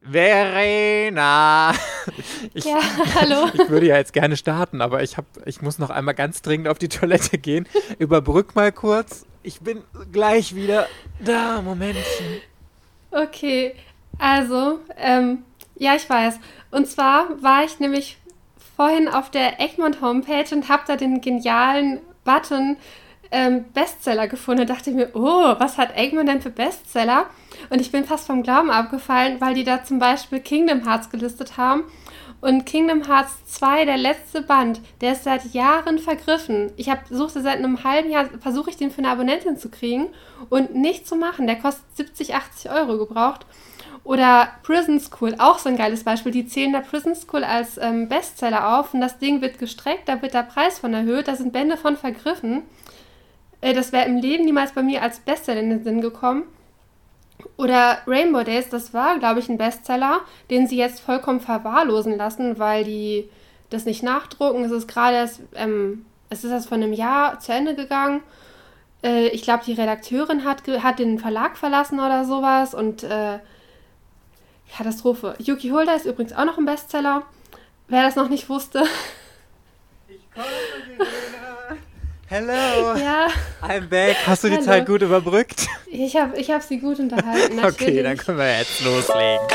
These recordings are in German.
Verena! Ich, ja, hallo. Ich würde ja jetzt gerne starten, aber ich, hab, ich muss noch einmal ganz dringend auf die Toilette gehen. Überbrück mal kurz. Ich bin gleich wieder da. Momentchen. Okay, also, ähm, ja, ich weiß. Und zwar war ich nämlich vorhin auf der Egmont Homepage und habe da den genialen Button ähm, Bestseller gefunden und dachte mir, oh, was hat Egmont denn für Bestseller? Und ich bin fast vom Glauben abgefallen, weil die da zum Beispiel Kingdom Hearts gelistet haben. Und Kingdom Hearts 2, der letzte Band, der ist seit Jahren vergriffen. Ich habe suchte seit einem halben Jahr, versuche ich den für eine Abonnentin zu kriegen und nicht zu machen. Der kostet 70, 80 Euro gebraucht. Oder Prison School, auch so ein geiles Beispiel. Die zählen da Prison School als ähm, Bestseller auf und das Ding wird gestreckt, da wird der Preis von erhöht, da sind Bände von vergriffen. Äh, das wäre im Leben niemals bei mir als Bestseller in den Sinn gekommen. Oder Rainbow Days, das war, glaube ich, ein Bestseller, den sie jetzt vollkommen verwahrlosen lassen, weil die das nicht nachdrucken. Es ist gerade erst, ähm, es ist erst vor einem Jahr zu Ende gegangen. Äh, ich glaube, die Redakteurin hat, hat den Verlag verlassen oder sowas und äh, Katastrophe. Yuki Holder ist übrigens auch noch ein Bestseller. Wer das noch nicht wusste. Ich komme, Hello. Ja. I'm back. Hast du die Hallo. Zeit gut überbrückt? Ich habe ich hab sie gut unterhalten. okay, dann können wir jetzt loslegen.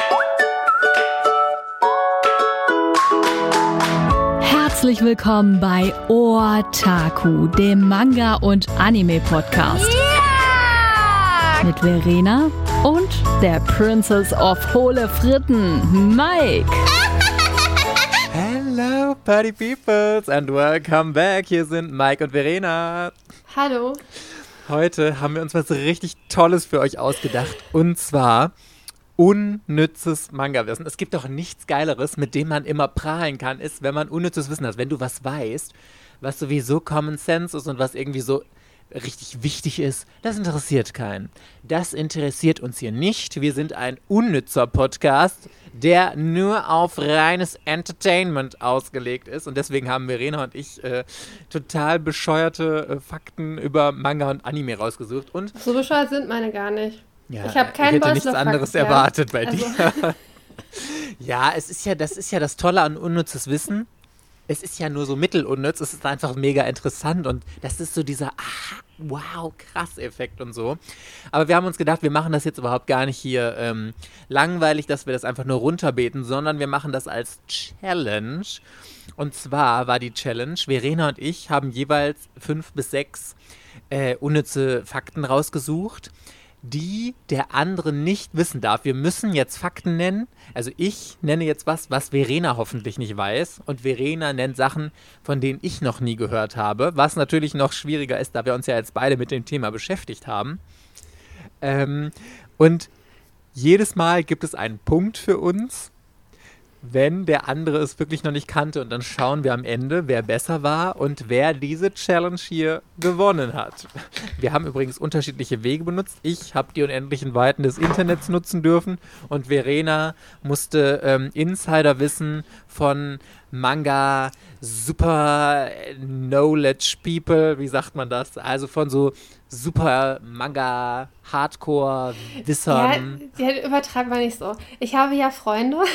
Herzlich willkommen bei Otaku, dem Manga- und Anime-Podcast. Yeah! Mit Verena und der Princess of Hohle Fritten, Mike. Hello, Party Peoples, and welcome back. Hier sind Mike und Verena. Hallo. Heute haben wir uns was richtig Tolles für euch ausgedacht. Und zwar unnützes Manga-Wissen. Es gibt doch nichts Geileres, mit dem man immer prahlen kann, ist, wenn man unnützes Wissen hat. Wenn du was weißt, was sowieso Common Sense ist und was irgendwie so richtig wichtig ist, das interessiert keinen. Das interessiert uns hier nicht. Wir sind ein unnützer Podcast, der nur auf reines Entertainment ausgelegt ist. Und deswegen haben Verena und ich äh, total bescheuerte äh, Fakten über Manga und Anime rausgesucht. Und so bescheuert sind meine gar nicht. Ja, ich habe keinen Ich hätte nichts anderes erwartet bei also. dir. ja, es ist ja, das ist ja das Tolle an unnützes Wissen es ist ja nur so mittelunnütz, es ist einfach mega interessant und das ist so dieser, ah, wow, krass Effekt und so. Aber wir haben uns gedacht, wir machen das jetzt überhaupt gar nicht hier ähm, langweilig, dass wir das einfach nur runterbeten, sondern wir machen das als Challenge. Und zwar war die Challenge, Verena und ich haben jeweils fünf bis sechs äh, unnütze Fakten rausgesucht die der andere nicht wissen darf. Wir müssen jetzt Fakten nennen. Also ich nenne jetzt was, was Verena hoffentlich nicht weiß. Und Verena nennt Sachen, von denen ich noch nie gehört habe. Was natürlich noch schwieriger ist, da wir uns ja jetzt beide mit dem Thema beschäftigt haben. Ähm, und jedes Mal gibt es einen Punkt für uns wenn der andere es wirklich noch nicht kannte. Und dann schauen wir am Ende, wer besser war und wer diese Challenge hier gewonnen hat. Wir haben übrigens unterschiedliche Wege benutzt. Ich habe die unendlichen Weiten des Internets nutzen dürfen und Verena musste ähm, Insiderwissen von Manga, Super Knowledge People, wie sagt man das? Also von so super Manga, Hardcore-Wissern. Ja, ja, übertreib mal nicht so. Ich habe ja Freunde.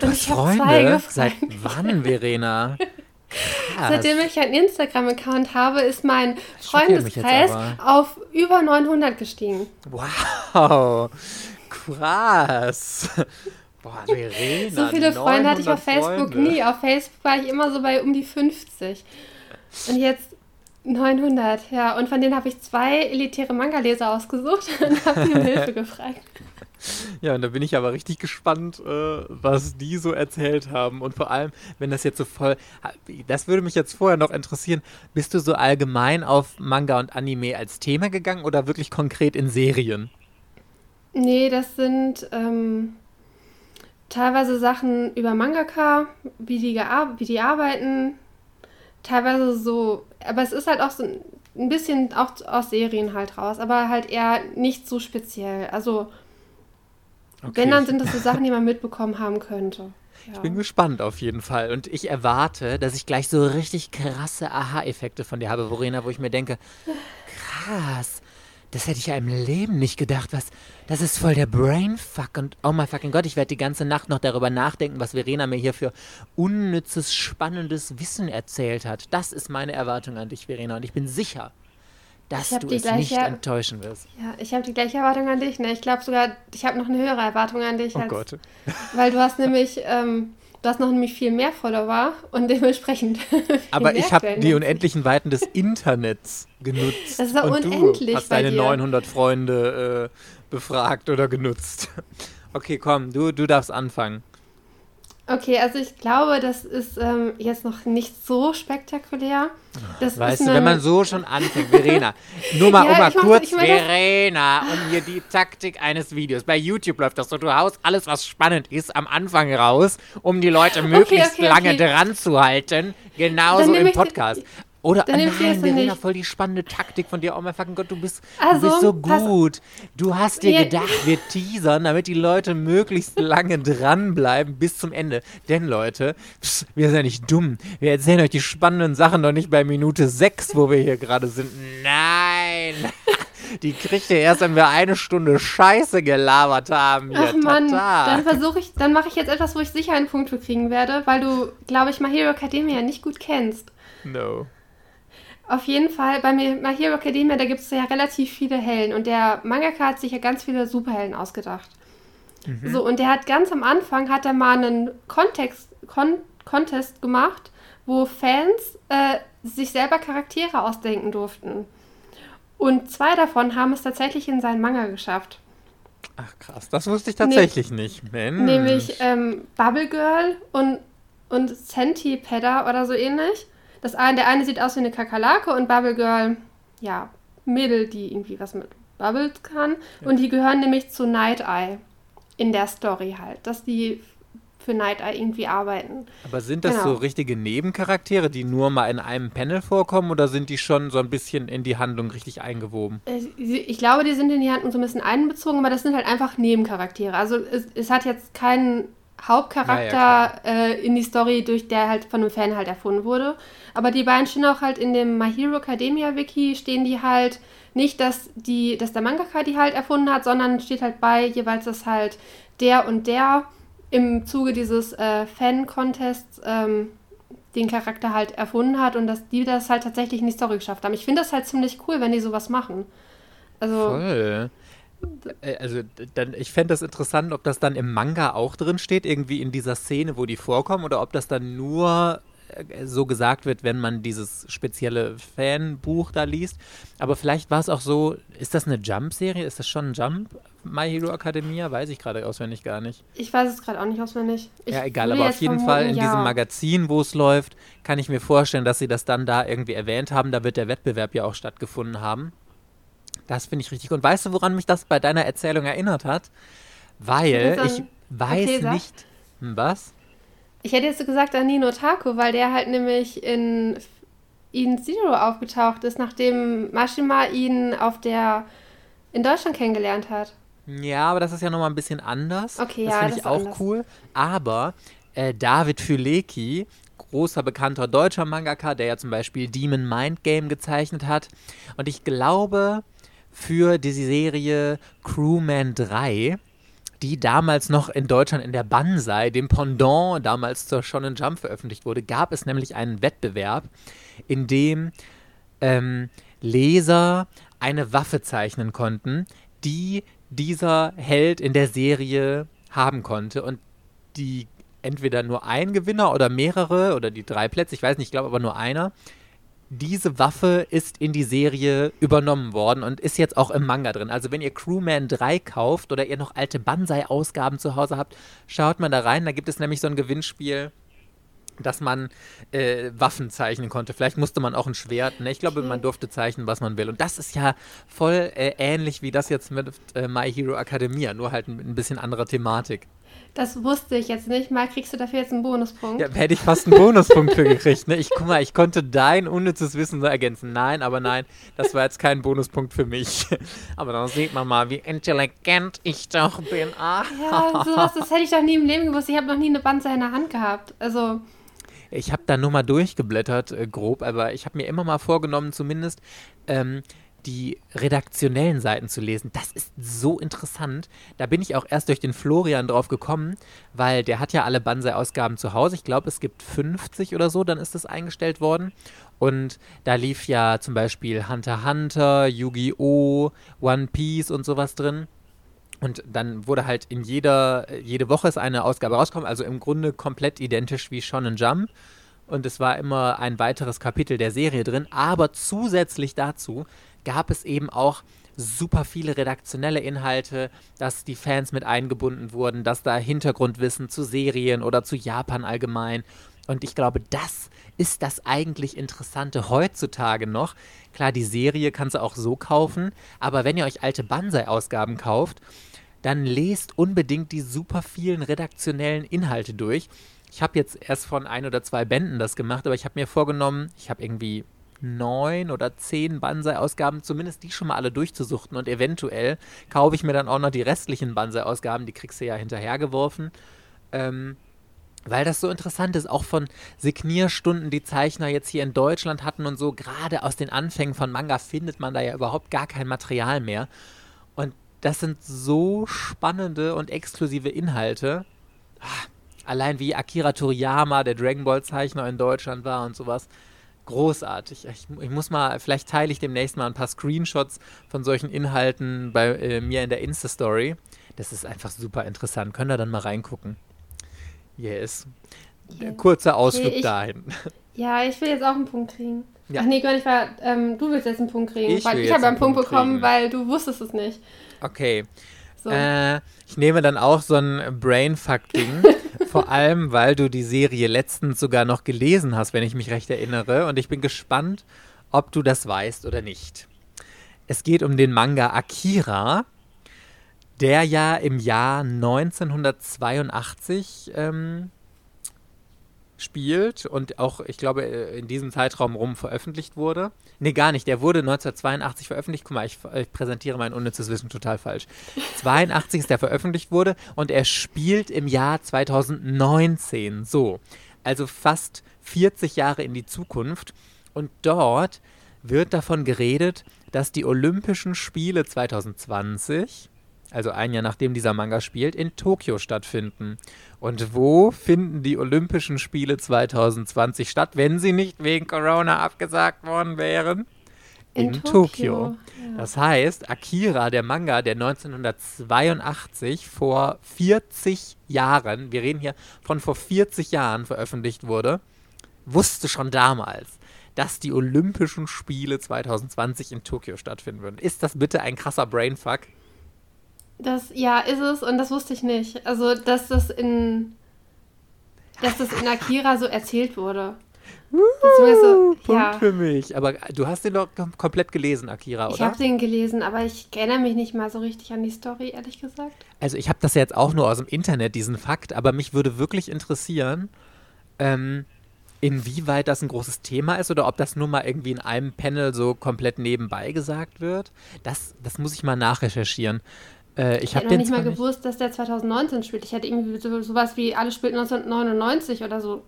Du und hast ich Freunde? Seit wann, Verena? Krass. Seitdem ich einen Instagram-Account habe, ist mein Freundeskreis auf über 900 gestiegen. Wow, krass. Boah, Verena, so viele Freunde hatte ich auf Facebook Freunde. nie. Auf Facebook war ich immer so bei um die 50. Und jetzt 900, ja. Und von denen habe ich zwei elitäre Manga-Leser ausgesucht und habe die um Hilfe gefragt. Ja, und da bin ich aber richtig gespannt, äh, was die so erzählt haben. Und vor allem, wenn das jetzt so voll. Das würde mich jetzt vorher noch interessieren. Bist du so allgemein auf Manga und Anime als Thema gegangen oder wirklich konkret in Serien? Nee, das sind ähm, teilweise Sachen über Mangaka, wie die, wie die arbeiten. Teilweise so aber es ist halt auch so ein bisschen auch aus Serien halt raus, aber halt eher nicht so speziell. Also, okay. wenn, dann sind das so Sachen, die man mitbekommen haben könnte. Ja. Ich bin gespannt auf jeden Fall. Und ich erwarte, dass ich gleich so richtig krasse Aha-Effekte von dir habe, Verena, wo ich mir denke, krass, Das hätte ich ja im Leben nicht gedacht. Was, das ist voll der Brainfuck. Und oh mein fucking Gott, ich werde die ganze Nacht noch darüber nachdenken, was Verena mir hier für unnützes, spannendes Wissen erzählt hat. Das ist meine Erwartung an dich, Verena. Und ich bin sicher, dass du es gleiche, nicht enttäuschen wirst. Ja, ich habe die gleiche Erwartung an dich. Ne? Ich glaube sogar, ich habe noch eine höhere Erwartung an dich. Oh als, Gott. Weil du hast nämlich ähm, Du hast noch nämlich viel mehr Follower und dementsprechend. Aber ich habe die unendlichen Weiten des Internets genutzt. Das ist und unendlich. Du hast deine 900 Freunde äh, befragt oder genutzt. Okay, komm, du, du darfst anfangen. Okay, also ich glaube, das ist ähm, jetzt noch nicht so spektakulär. Das weißt du, wenn man so schon anfängt, Verena, nur mal, ja, um mal kurz, mein, Verena, um hier die Taktik eines Videos. Bei YouTube läuft das so, du haust alles, was spannend ist, am Anfang raus, um die Leute möglichst okay, okay, lange okay. dran zu halten. Genauso im Podcast. Oder dann nein, Verena, voll die spannende Taktik von dir. Oh mein fucking Gott, du bist, also, du bist so gut. Du hast dir gedacht, wir teasern, damit die Leute möglichst lange dranbleiben bis zum Ende. Denn Leute, pss, wir sind ja nicht dumm. Wir erzählen euch die spannenden Sachen doch nicht bei Minute 6, wo wir hier gerade sind. Nein! Die kriegt ihr erst, wenn wir eine Stunde Scheiße gelabert haben. Hier. Ach Mann, dann versuche ich, dann mache ich jetzt etwas, wo ich sicher einen Punkt für kriegen werde, weil du, glaube ich, My Hero Academia nicht gut kennst. No. Auf jeden Fall, bei My Hero Academia, da gibt es ja relativ viele Helden und der Mangaka hat sich ja ganz viele Superhelden ausgedacht. Mhm. So, und der hat ganz am Anfang, hat er mal einen Kontext, Kon Contest gemacht, wo Fans äh, sich selber Charaktere ausdenken durften. Und zwei davon haben es tatsächlich in seinen Manga geschafft. Ach krass, das wusste ich tatsächlich ne nicht. Mensch. Nämlich ähm, Bubble Girl und, und Centipeda oder so ähnlich. Das eine, der eine sieht aus wie eine Kakerlake und Bubble Girl, ja, Mädel, die irgendwie was mit Bubbles kann. Ja. Und die gehören nämlich zu Night Eye in der Story halt, dass die für Night Eye irgendwie arbeiten. Aber sind das genau. so richtige Nebencharaktere, die nur mal in einem Panel vorkommen oder sind die schon so ein bisschen in die Handlung richtig eingewoben? Äh, ich glaube, die sind in die Handlung so ein bisschen einbezogen, aber das sind halt einfach Nebencharaktere. Also es, es hat jetzt keinen Hauptcharakter ja, äh, in die Story, durch der halt von einem Fan halt erfunden wurde. Aber die beiden stehen auch halt in dem My Hero Academia Wiki, stehen die halt nicht, dass, die, dass der Mangaka die halt erfunden hat, sondern steht halt bei jeweils, dass halt der und der im Zuge dieses äh, Fan-Contests ähm, den Charakter halt erfunden hat und dass die das halt tatsächlich in die Story geschafft haben. Ich finde das halt ziemlich cool, wenn die sowas machen. Also, Voll. Äh, also dann, ich fände das interessant, ob das dann im Manga auch drin steht, irgendwie in dieser Szene, wo die vorkommen, oder ob das dann nur äh, so gesagt wird, wenn man dieses spezielle Fanbuch da liest. Aber vielleicht war es auch so, ist das eine Jump-Serie? Ist das schon ein Jump? My Hero Academia? Weiß ich gerade auswendig gar nicht. Ich weiß es gerade auch nicht auswendig. Ich ja, egal, aber auf jeden Fall in ja. diesem Magazin, wo es läuft, kann ich mir vorstellen, dass sie das dann da irgendwie erwähnt haben. Da wird der Wettbewerb ja auch stattgefunden haben. Das finde ich richtig. Und weißt du, woran mich das bei deiner Erzählung erinnert hat? Weil ich weiß okay, nicht. Hm, was? Ich hätte jetzt gesagt an Nino Taku, weil der halt nämlich in Eden Zero aufgetaucht ist, nachdem Mashima ihn auf der in Deutschland kennengelernt hat. Ja, aber das ist ja nochmal ein bisschen anders. Okay, das ja, finde ich auch anders. cool. Aber äh, David Füleki, großer bekannter deutscher Mangaka, der ja zum Beispiel Demon Mind Game gezeichnet hat. Und ich glaube, für die Serie Crewman 3, die damals noch in Deutschland in der Banzai, dem Pendant damals zur Shonen Jump veröffentlicht wurde, gab es nämlich einen Wettbewerb, in dem ähm, Leser eine Waffe zeichnen konnten, die dieser Held in der Serie haben konnte. Und die entweder nur ein Gewinner oder mehrere oder die drei Plätze, ich weiß nicht, ich glaube aber nur einer, diese Waffe ist in die Serie übernommen worden und ist jetzt auch im Manga drin. Also wenn ihr Crewman 3 kauft oder ihr noch alte Banzai-Ausgaben zu Hause habt, schaut mal da rein. Da gibt es nämlich so ein Gewinnspiel, dass man äh, Waffen zeichnen konnte. Vielleicht musste man auch ein Schwert. Ne? Ich glaube, man durfte zeichnen, was man will. Und das ist ja voll äh, ähnlich wie das jetzt mit äh, My Hero Academia, nur halt mit ein bisschen anderer Thematik. Das wusste ich jetzt nicht. Mal kriegst du dafür jetzt einen Bonuspunkt. Ja, hätte ich fast einen Bonuspunkt für gekriegt. Ne? Ich guck mal, ich konnte dein unnützes Wissen so ergänzen. Nein, aber nein, das war jetzt kein Bonuspunkt für mich. Aber dann sieht man mal, wie intelligent ich doch bin. Ah. Ja, sowas, das hätte ich doch nie im Leben gewusst. Ich habe noch nie eine Banze in der Hand gehabt. Also. Ich habe da nur mal durchgeblättert, äh, grob, aber ich habe mir immer mal vorgenommen, zumindest ähm, die redaktionellen Seiten zu lesen. Das ist so interessant. Da bin ich auch erst durch den Florian drauf gekommen, weil der hat ja alle Banzai-Ausgaben zu Hause. Ich glaube, es gibt 50 oder so, dann ist das eingestellt worden. Und da lief ja zum Beispiel Hunter Hunter, Yu-Gi-Oh!, One Piece und sowas drin. Und dann wurde halt in jeder, jede Woche ist eine Ausgabe rausgekommen, also im Grunde komplett identisch wie Shonen Jump. Und es war immer ein weiteres Kapitel der Serie drin. Aber zusätzlich dazu gab es eben auch super viele redaktionelle Inhalte, dass die Fans mit eingebunden wurden, dass da Hintergrundwissen zu Serien oder zu Japan allgemein. Und ich glaube, das ist das eigentlich Interessante heutzutage noch. Klar, die Serie kannst du auch so kaufen, aber wenn ihr euch alte Banzai-Ausgaben kauft, dann lest unbedingt die super vielen redaktionellen Inhalte durch. Ich habe jetzt erst von ein oder zwei Bänden das gemacht, aber ich habe mir vorgenommen, ich habe irgendwie neun oder zehn Banzai-Ausgaben, zumindest die schon mal alle durchzusuchten und eventuell kaufe ich mir dann auch noch die restlichen Banzai-Ausgaben, die kriegst du ja hinterhergeworfen. Ähm, weil das so interessant ist, auch von Signierstunden, die Zeichner jetzt hier in Deutschland hatten und so, gerade aus den Anfängen von Manga findet man da ja überhaupt gar kein Material mehr. Und das sind so spannende und exklusive Inhalte. Ah, allein wie Akira Toriyama, der Dragon Ball Zeichner in Deutschland war und sowas großartig. Ich, ich, muss mal, vielleicht teile ich demnächst mal ein paar Screenshots von solchen Inhalten bei äh, mir in der Insta-Story. Das ist einfach super interessant. Könnt ihr dann mal reingucken. Yes. Yeah. Kurzer Ausflug okay, ich, dahin. Ja, ich will jetzt auch einen Punkt kriegen. Ja. Ach nee, gar nicht, weil ähm, du willst jetzt einen Punkt kriegen. Ich weil ich habe einen Punkt, Punkt bekommen, weil du wusstest es nicht. Okay. So. Äh, ich nehme dann auch so ein Brainfuck-Ding. vor allem, weil du die Serie letztens sogar noch gelesen hast, wenn ich mich recht erinnere. Und ich bin gespannt, ob du das weißt oder nicht. Es geht um den Manga Akira, der ja im Jahr 1982 ähm, spielt und auch, ich glaube, äh, in diesem Zeitraum rum veröffentlicht wurde. Nee, gar nicht. Der wurde 1982 veröffentlicht. Guck mal, ich, ich präsentiere mein unnützes Wissen total falsch. 82 ist der veröffentlicht wurde und er spielt im Jahr 2019. So. Also fast 40 Jahre in die Zukunft. Und dort wird davon geredet, dass die Olympischen Spiele 2020 also ein Jahr nachdem dieser Manga spielt, in Tokio stattfinden. Und wo finden die Olympischen Spiele 2020 statt, wenn sie nicht wegen Corona abgesagt worden wären? In, in Tokio. Tokio. Ja. Das heißt, Akira, der Manga, der 1982 vor 40 Jahren, wir reden hier von vor 40 Jahren veröffentlicht wurde, wusste schon damals, dass die Olympischen Spiele 2020 in Tokio stattfinden würden. Ist das bitte ein krasser Brainfuck? Das, ja, ist es und das wusste ich nicht. Also, dass das in, dass das in Akira so erzählt wurde. Uh, Punkt ja. für mich. Aber du hast den doch komplett gelesen, Akira, oder? Ich habe den gelesen, aber ich erinnere mich nicht mal so richtig an die Story, ehrlich gesagt. Also ich habe das ja jetzt auch nur aus dem Internet, diesen Fakt, aber mich würde wirklich interessieren, ähm, inwieweit das ein großes Thema ist oder ob das nur mal irgendwie in einem Panel so komplett nebenbei gesagt wird. Das, das muss ich mal nachrecherchieren. Äh, ich, ich hätte noch nicht mal gewusst, dass der 2019 spielt. Ich hätte irgendwie so, sowas wie alles spielt 1999 oder so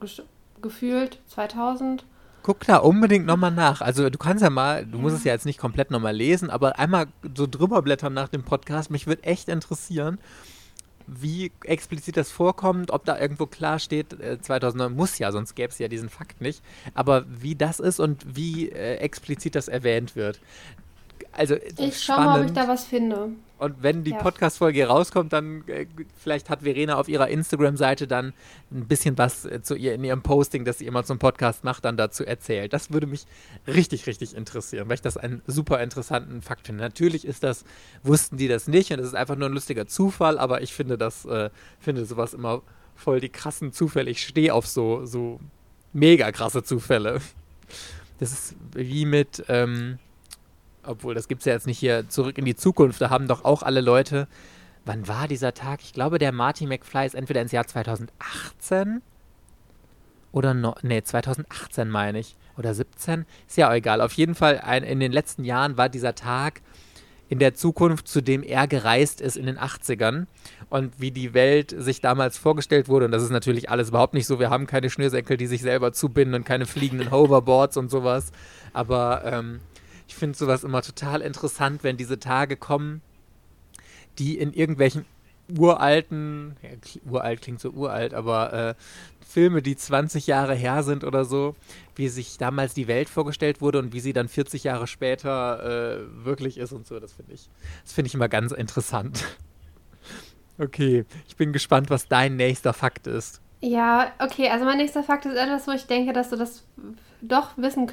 gefühlt, 2000. Guck da unbedingt nochmal nach. Also du kannst ja mal, du ja. musst es ja jetzt nicht komplett nochmal lesen, aber einmal so drüber blättern nach dem Podcast. Mich würde echt interessieren, wie explizit das vorkommt, ob da irgendwo klar steht, äh, 2009 muss ja, sonst gäbe es ja diesen Fakt nicht. Aber wie das ist und wie äh, explizit das erwähnt wird. Also, ich schau mal, ob ich da was finde. Und wenn die ja. Podcast-Folge rauskommt, dann äh, vielleicht hat Verena auf ihrer Instagram-Seite dann ein bisschen was äh, zu ihr in ihrem Posting, das sie immer zum Podcast macht, dann dazu erzählt. Das würde mich richtig, richtig interessieren, weil ich das einen super interessanten Fakt finde. Natürlich ist das, wussten die das nicht und es ist einfach nur ein lustiger Zufall, aber ich finde das, äh, finde sowas immer voll die krassen Zufälle. Ich stehe auf so, so mega krasse Zufälle. Das ist wie mit, ähm, obwohl das gibt es ja jetzt nicht hier zurück in die Zukunft, da haben doch auch alle Leute, wann war dieser Tag? Ich glaube, der Marty McFly ist entweder ins Jahr 2018 oder no, nee, 2018 meine ich, oder 17, ist ja auch egal. Auf jeden Fall ein, in den letzten Jahren war dieser Tag in der Zukunft, zu dem er gereist ist in den 80ern und wie die Welt sich damals vorgestellt wurde. Und das ist natürlich alles überhaupt nicht so. Wir haben keine Schnürsenkel, die sich selber zubinden und keine fliegenden Hoverboards und sowas. Aber ähm, Ich finde sowas immer total interessant, wenn diese Tage kommen, die in irgendwelchen uralten, ja, uralt klingt so uralt, aber äh, Filme, die 20 Jahre her sind oder so, wie sich damals die Welt vorgestellt wurde und wie sie dann 40 Jahre später äh, wirklich ist und so. Das finde ich, das finde ich immer ganz interessant. Okay, ich bin gespannt, was dein nächster Fakt ist. Ja, okay, also mein nächster Fakt ist etwas, wo ich denke, dass du das doch wissen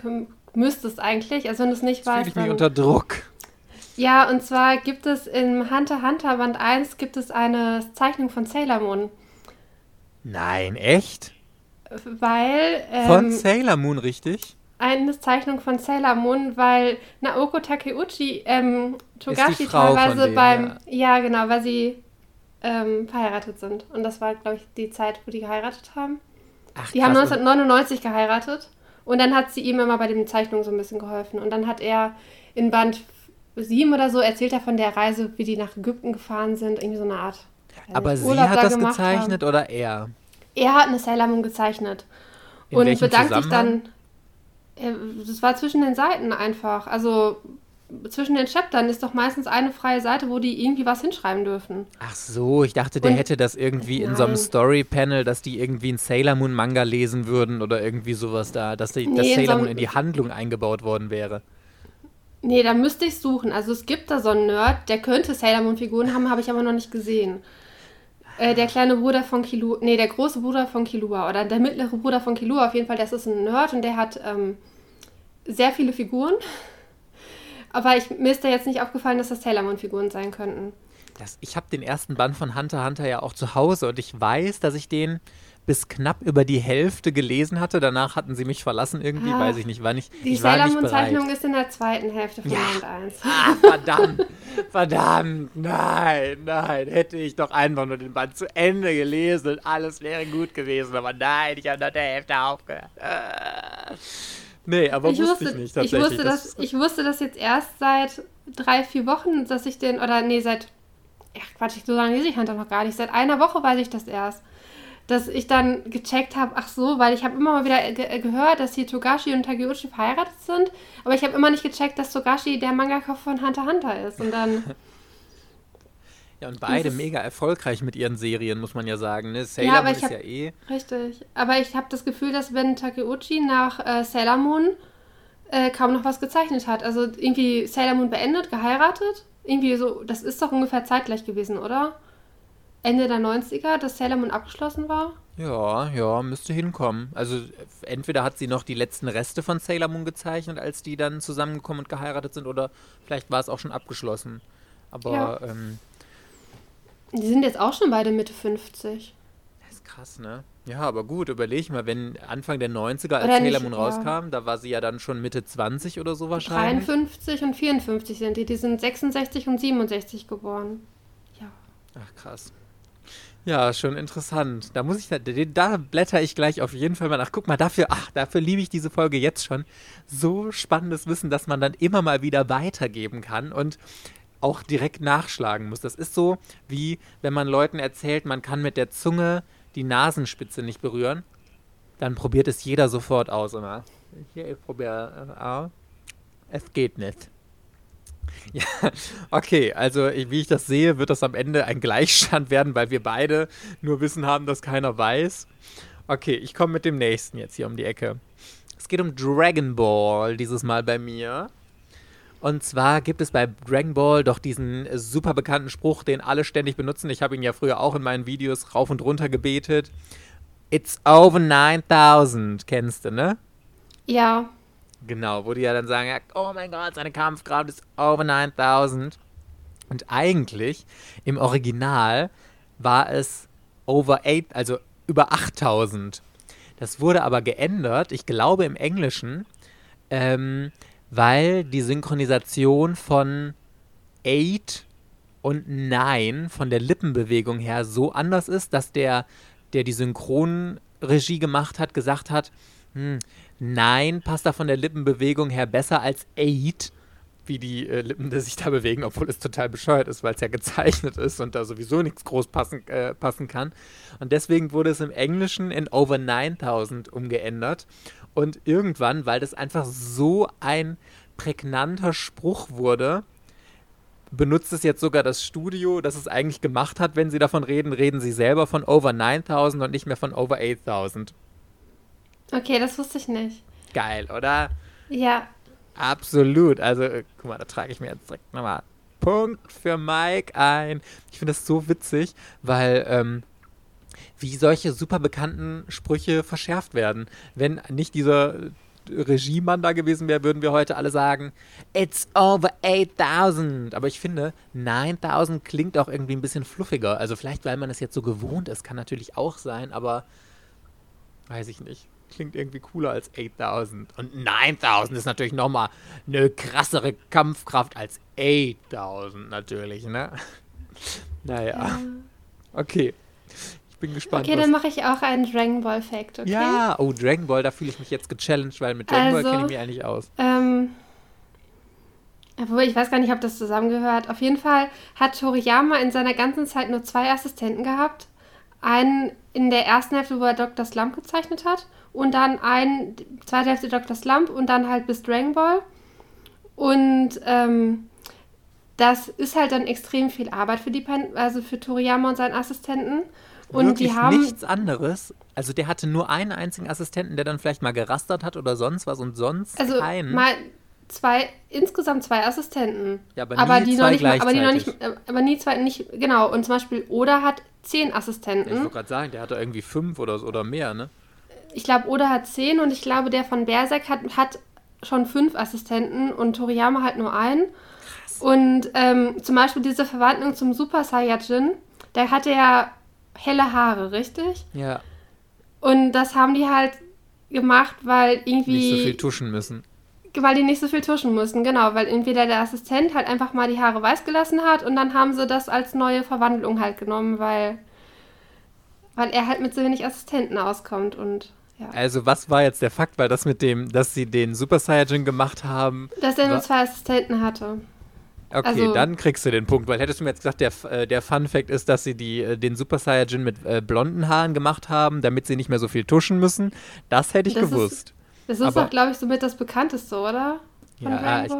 müsstest eigentlich. Also wenn du es nicht weißt. Ich mich unter Druck. Ja, und zwar gibt es im Hunter Hunter Band 1 gibt es eine Zeichnung von Sailor Moon. Nein, echt? Weil. Ähm, von Sailor Moon, richtig? Eine Zeichnung von Sailor Moon, weil Naoko Takeuchi ähm, Togashi teilweise denen, beim. Ja. ja. genau, weil sie ähm, verheiratet sind. Und das war, glaube ich, die Zeit, wo die geheiratet haben. Ach, die krass. haben 1999 geheiratet. Und dann hat sie ihm immer bei den Zeichnungen so ein bisschen geholfen. Und dann hat er in Band 7 oder so erzählt er von der Reise, wie die nach Ägypten gefahren sind. Irgendwie so eine Art aber sie Urlaub hat da das gezeichnet haben. oder er? Er hat eine Sailor Moon gezeichnet. In und bedankt sich dann. Äh, das war zwischen den Seiten einfach. Also zwischen den Chaptern ist doch meistens eine freie Seite, wo die irgendwie was hinschreiben dürfen. Ach so, ich dachte, der und, hätte das irgendwie nein. in so einem Story-Panel, dass die irgendwie einen Sailor Moon-Manga lesen würden oder irgendwie sowas da, dass die, nee, das Sailor Moon in, so in die Handlung eingebaut worden wäre. Nee, da müsste ich suchen. Also es gibt da so einen Nerd, der könnte Sailor Moon-Figuren haben, habe ich aber noch nicht gesehen. Äh, der kleine Bruder von Kilua, nee, der große Bruder von Kilua oder der mittlere Bruder von Kilua auf jeden Fall, das ist ein Nerd und der hat ähm, sehr viele Figuren. Aber ich, mir ist da jetzt nicht aufgefallen, dass das Sailor Moon-Figuren sein könnten. Das, ich habe den ersten Band von Hunter Hunter ja auch zu Hause und ich weiß, dass ich den bis knapp über die Hälfte gelesen hatte. Danach hatten sie mich verlassen irgendwie, ah, weiß ich nicht, wann ich Die ich Sailor Moon Zeichnung ist in der zweiten Hälfte von ja. Band 1. Ah, verdammt, verdammt, nein, nein, hätte ich doch einfach nur den Band zu Ende gelesen und alles wäre gut gewesen, aber nein, ich habe nach der Hälfte aufgehört. Äh. Nee, aber ich wusste, ich nicht tatsächlich. Ich wusste, das, ich wusste das jetzt erst seit drei, vier Wochen, dass ich den, oder nee, seit, ach Quatsch, so lange lese ich Hunter noch gar nicht, seit einer Woche weiß ich das erst dass ich dann gecheckt habe, ach so, weil ich habe immer mal wieder ge gehört, dass hier Togashi und Takeuchi verheiratet sind, aber ich habe immer nicht gecheckt, dass Togashi der Mangaka von Hunter Hunter ist und dann Ja, und beide mega erfolgreich mit ihren Serien, muss man ja sagen. Ne? Sailor ja, Moon ist hab, ja eh. Richtig. Aber ich habe das Gefühl, dass wenn Takeuchi nach äh, Sailor Moon äh, kaum noch was gezeichnet hat. Also irgendwie Sailor Moon beendet, geheiratet. Irgendwie so, das ist doch ungefähr zeitgleich gewesen, oder? Ende der 90er, dass Sailor Moon abgeschlossen war? Ja, ja, müsste hinkommen. Also entweder hat sie noch die letzten Reste von Sailor Moon gezeichnet, als die dann zusammengekommen und geheiratet sind, oder vielleicht war es auch schon abgeschlossen. Aber ja. ähm, die sind jetzt auch schon beide Mitte 50. Das ist krass, ne? Ja, aber gut, überleg mal, wenn Anfang der 90er, als oder Sailor Moon ja. rauskam, da war sie ja dann schon Mitte 20 oder so wahrscheinlich. 53 und 54 sind die. Die sind 66 und 67 geboren. Ja. Ach, krass. Ja, schon interessant. Da muss ich, da, da blätter ich gleich auf jeden Fall mal nach. Guck mal, dafür, ach, dafür liebe ich diese Folge jetzt schon. So spannendes Wissen, dass man dann immer mal wieder weitergeben kann und auch direkt nachschlagen muss. Das ist so, wie wenn man Leuten erzählt, man kann mit der Zunge die Nasenspitze nicht berühren. Dann probiert es jeder sofort aus immer. Hier, ich probiere. Äh, es geht nicht. Ja, okay, also wie ich das sehe, wird das am Ende ein Gleichstand werden, weil wir beide nur Wissen haben, dass keiner weiß. Okay, ich komme mit dem nächsten jetzt hier um die Ecke. Es geht um Dragon Ball dieses Mal bei mir. Und zwar gibt es bei Dragon Ball doch diesen super bekannten Spruch, den alle ständig benutzen. Ich habe ihn ja früher auch in meinen Videos rauf und runter gebetet. It's over 9000, kennst du, ne? Ja. Genau, wo die ja dann sagen, oh mein Gott, seine Kampfkraft ist over 9000. Und eigentlich im Original war es over 8, also über 8000. Das wurde aber geändert, ich glaube im Englischen, ähm, weil die Synchronisation von 8 und 9 von der Lippenbewegung her so anders ist, dass der, der die Synchronregie gemacht hat, gesagt hat, hm, Nein passt da von der Lippenbewegung her besser als Eight, wie die äh, Lippen sich da bewegen, obwohl es total bescheuert ist, weil es ja gezeichnet ist und da sowieso nichts groß passen, äh, passen kann. Und deswegen wurde es im Englischen in Over 9000 umgeändert. Und irgendwann, weil das einfach so ein prägnanter Spruch wurde, benutzt es jetzt sogar das Studio, das es eigentlich gemacht hat, wenn sie davon reden, reden sie selber von over 9000 und nicht mehr von over 8000. Okay, das wusste ich nicht. Geil, oder? Ja. Absolut. Also, äh, guck mal, da trage ich mir jetzt direkt nochmal Punkt für Mike ein. Ich finde das so witzig, weil ähm, wie solche super bekannten Sprüche verschärft werden. Wenn nicht dieser Regiemann da gewesen wäre, würden wir heute alle sagen, it's over 8000. Aber ich finde, 9000 klingt auch irgendwie ein bisschen fluffiger. Also vielleicht, weil man es jetzt so gewohnt ist, kann natürlich auch sein, aber weiß ich nicht. Klingt irgendwie cooler als 8000. Und 9000 ist natürlich nochmal eine krassere Kampfkraft als 8000 natürlich, ne? Naja. Ja. Okay. Bin gespannt. Okay, dann mache ich auch einen Dragon Ball Fact, okay? Ja, oh, Dragon Ball, da fühle ich mich jetzt gechallenged, weil mit Dragon also, Ball kenne ich mich eigentlich aus. Ähm, obwohl, ich weiß gar nicht, ob das zusammengehört. Auf jeden Fall hat Toriyama in seiner ganzen Zeit nur zwei Assistenten gehabt. Einen in der ersten Hälfte, wo er Dr. Slump gezeichnet hat. Und dann einen, zweite Hälfte Dr. Slump und dann halt bis Dragon Ball. Und ähm, das ist halt dann extrem viel Arbeit für die, also für Toriyama und seinen Assistenten. Und Wirklich die haben nichts anderes. Also der hatte nur einen einzigen Assistenten, der dann vielleicht mal gerastert hat oder sonst was und sonst also keinen. Mal zwei, insgesamt zwei Assistenten. Ja, aber, aber die noch nicht, aber die noch nicht, aber nie zwei, nicht, genau. Und zum Beispiel Oda hat zehn Assistenten. Ich wollte gerade sagen, der hatte irgendwie fünf oder, oder mehr, ne? Ich glaube, Oda hat zehn und ich glaube, der von Berserk hat, hat schon fünf Assistenten und Toriyama halt nur einen. Krass. Und ähm, zum Beispiel diese Verwandlung zum Super Saiyajin, da hatte er helle Haare, richtig? Ja. Und das haben die halt gemacht, weil irgendwie. Nicht so viel tuschen müssen. Weil die nicht so viel tuschen mussten, genau. Weil entweder der Assistent halt einfach mal die Haare weiß gelassen hat und dann haben sie das als neue Verwandlung halt genommen, weil. Weil er halt mit so wenig Assistenten auskommt und. Ja. Also was war jetzt der Fakt? Weil das mit dem, dass sie den Super Saiyajin gemacht haben. Dass er nur zwei Assistenten hatte. Okay, also, dann kriegst du den Punkt, weil hättest du mir jetzt gesagt, der, äh, der Fun Fact ist, dass sie die, äh, den Super Saiyajin mit äh, blonden Haaren gemacht haben, damit sie nicht mehr so viel tuschen müssen. Das hätte ich das gewusst. Ist, das ist auch, glaube ich, somit das bekannteste, oder? Von ja, ich,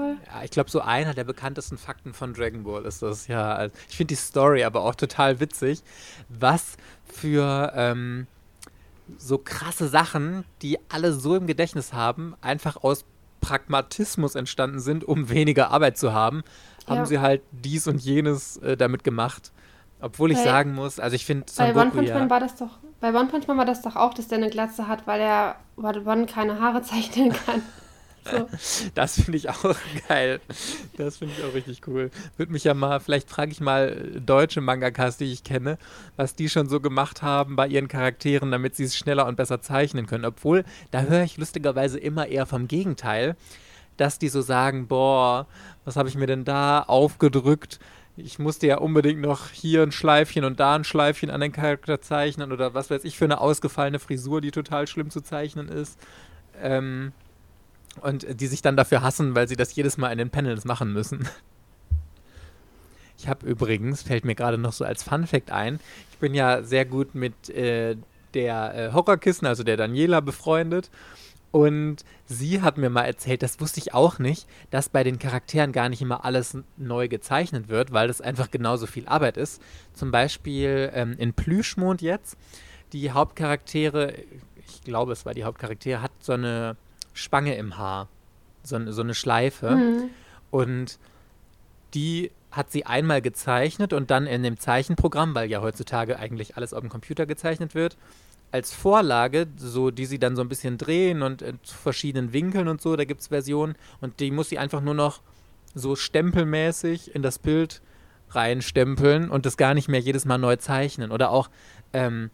ich glaube, so einer der bekanntesten Fakten von Dragon Ball ist das, ja. Also, ich finde die Story aber auch total witzig, was für ähm, so krasse Sachen, die alle so im Gedächtnis haben, einfach aus Pragmatismus entstanden sind, um weniger Arbeit zu haben haben sie halt dies und jenes äh, damit gemacht. Obwohl ich bei, sagen muss, also ich finde Bei One Punch Man ja, war das doch, bei One Punch Man war das doch auch, dass der eine Glatze hat, weil er One keine Haare zeichnen kann. So. Das finde ich auch geil. Das finde ich auch richtig cool. Würde mich ja mal, vielleicht frage ich mal deutsche Mangakas, die ich kenne, was die schon so gemacht haben bei ihren Charakteren, damit sie es schneller und besser zeichnen können. Obwohl, da höre ich lustigerweise immer eher vom Gegenteil dass die so sagen, boah, was habe ich mir denn da aufgedrückt? Ich musste ja unbedingt noch hier ein Schleifchen und da ein Schleifchen an den Charakter zeichnen oder was weiß ich für eine ausgefallene Frisur, die total schlimm zu zeichnen ist. Ähm, und die sich dann dafür hassen, weil sie das jedes Mal in den Panels machen müssen. Ich habe übrigens, fällt mir gerade noch so als Fun Fact ein, ich bin ja sehr gut mit äh, der äh, Horrorkissen, also der Daniela, befreundet. Und sie hat mir mal erzählt, das wusste ich auch nicht, dass bei den Charakteren gar nicht immer alles neu gezeichnet wird, weil das einfach genauso viel Arbeit ist. Zum Beispiel ähm, in Plüschmond jetzt, die Hauptcharaktere, ich glaube es war die Hauptcharaktere, hat so eine Spange im Haar, so, so eine Schleife. Mhm. Und die hat sie einmal gezeichnet und dann in dem Zeichenprogramm, weil ja heutzutage eigentlich alles auf dem Computer gezeichnet wird, als Vorlage, so die sie dann so ein bisschen drehen und in verschiedenen Winkeln und so, da gibt es Versionen und die muss sie einfach nur noch so stempelmäßig in das Bild reinstempeln und das gar nicht mehr jedes Mal neu zeichnen. Oder auch ähm,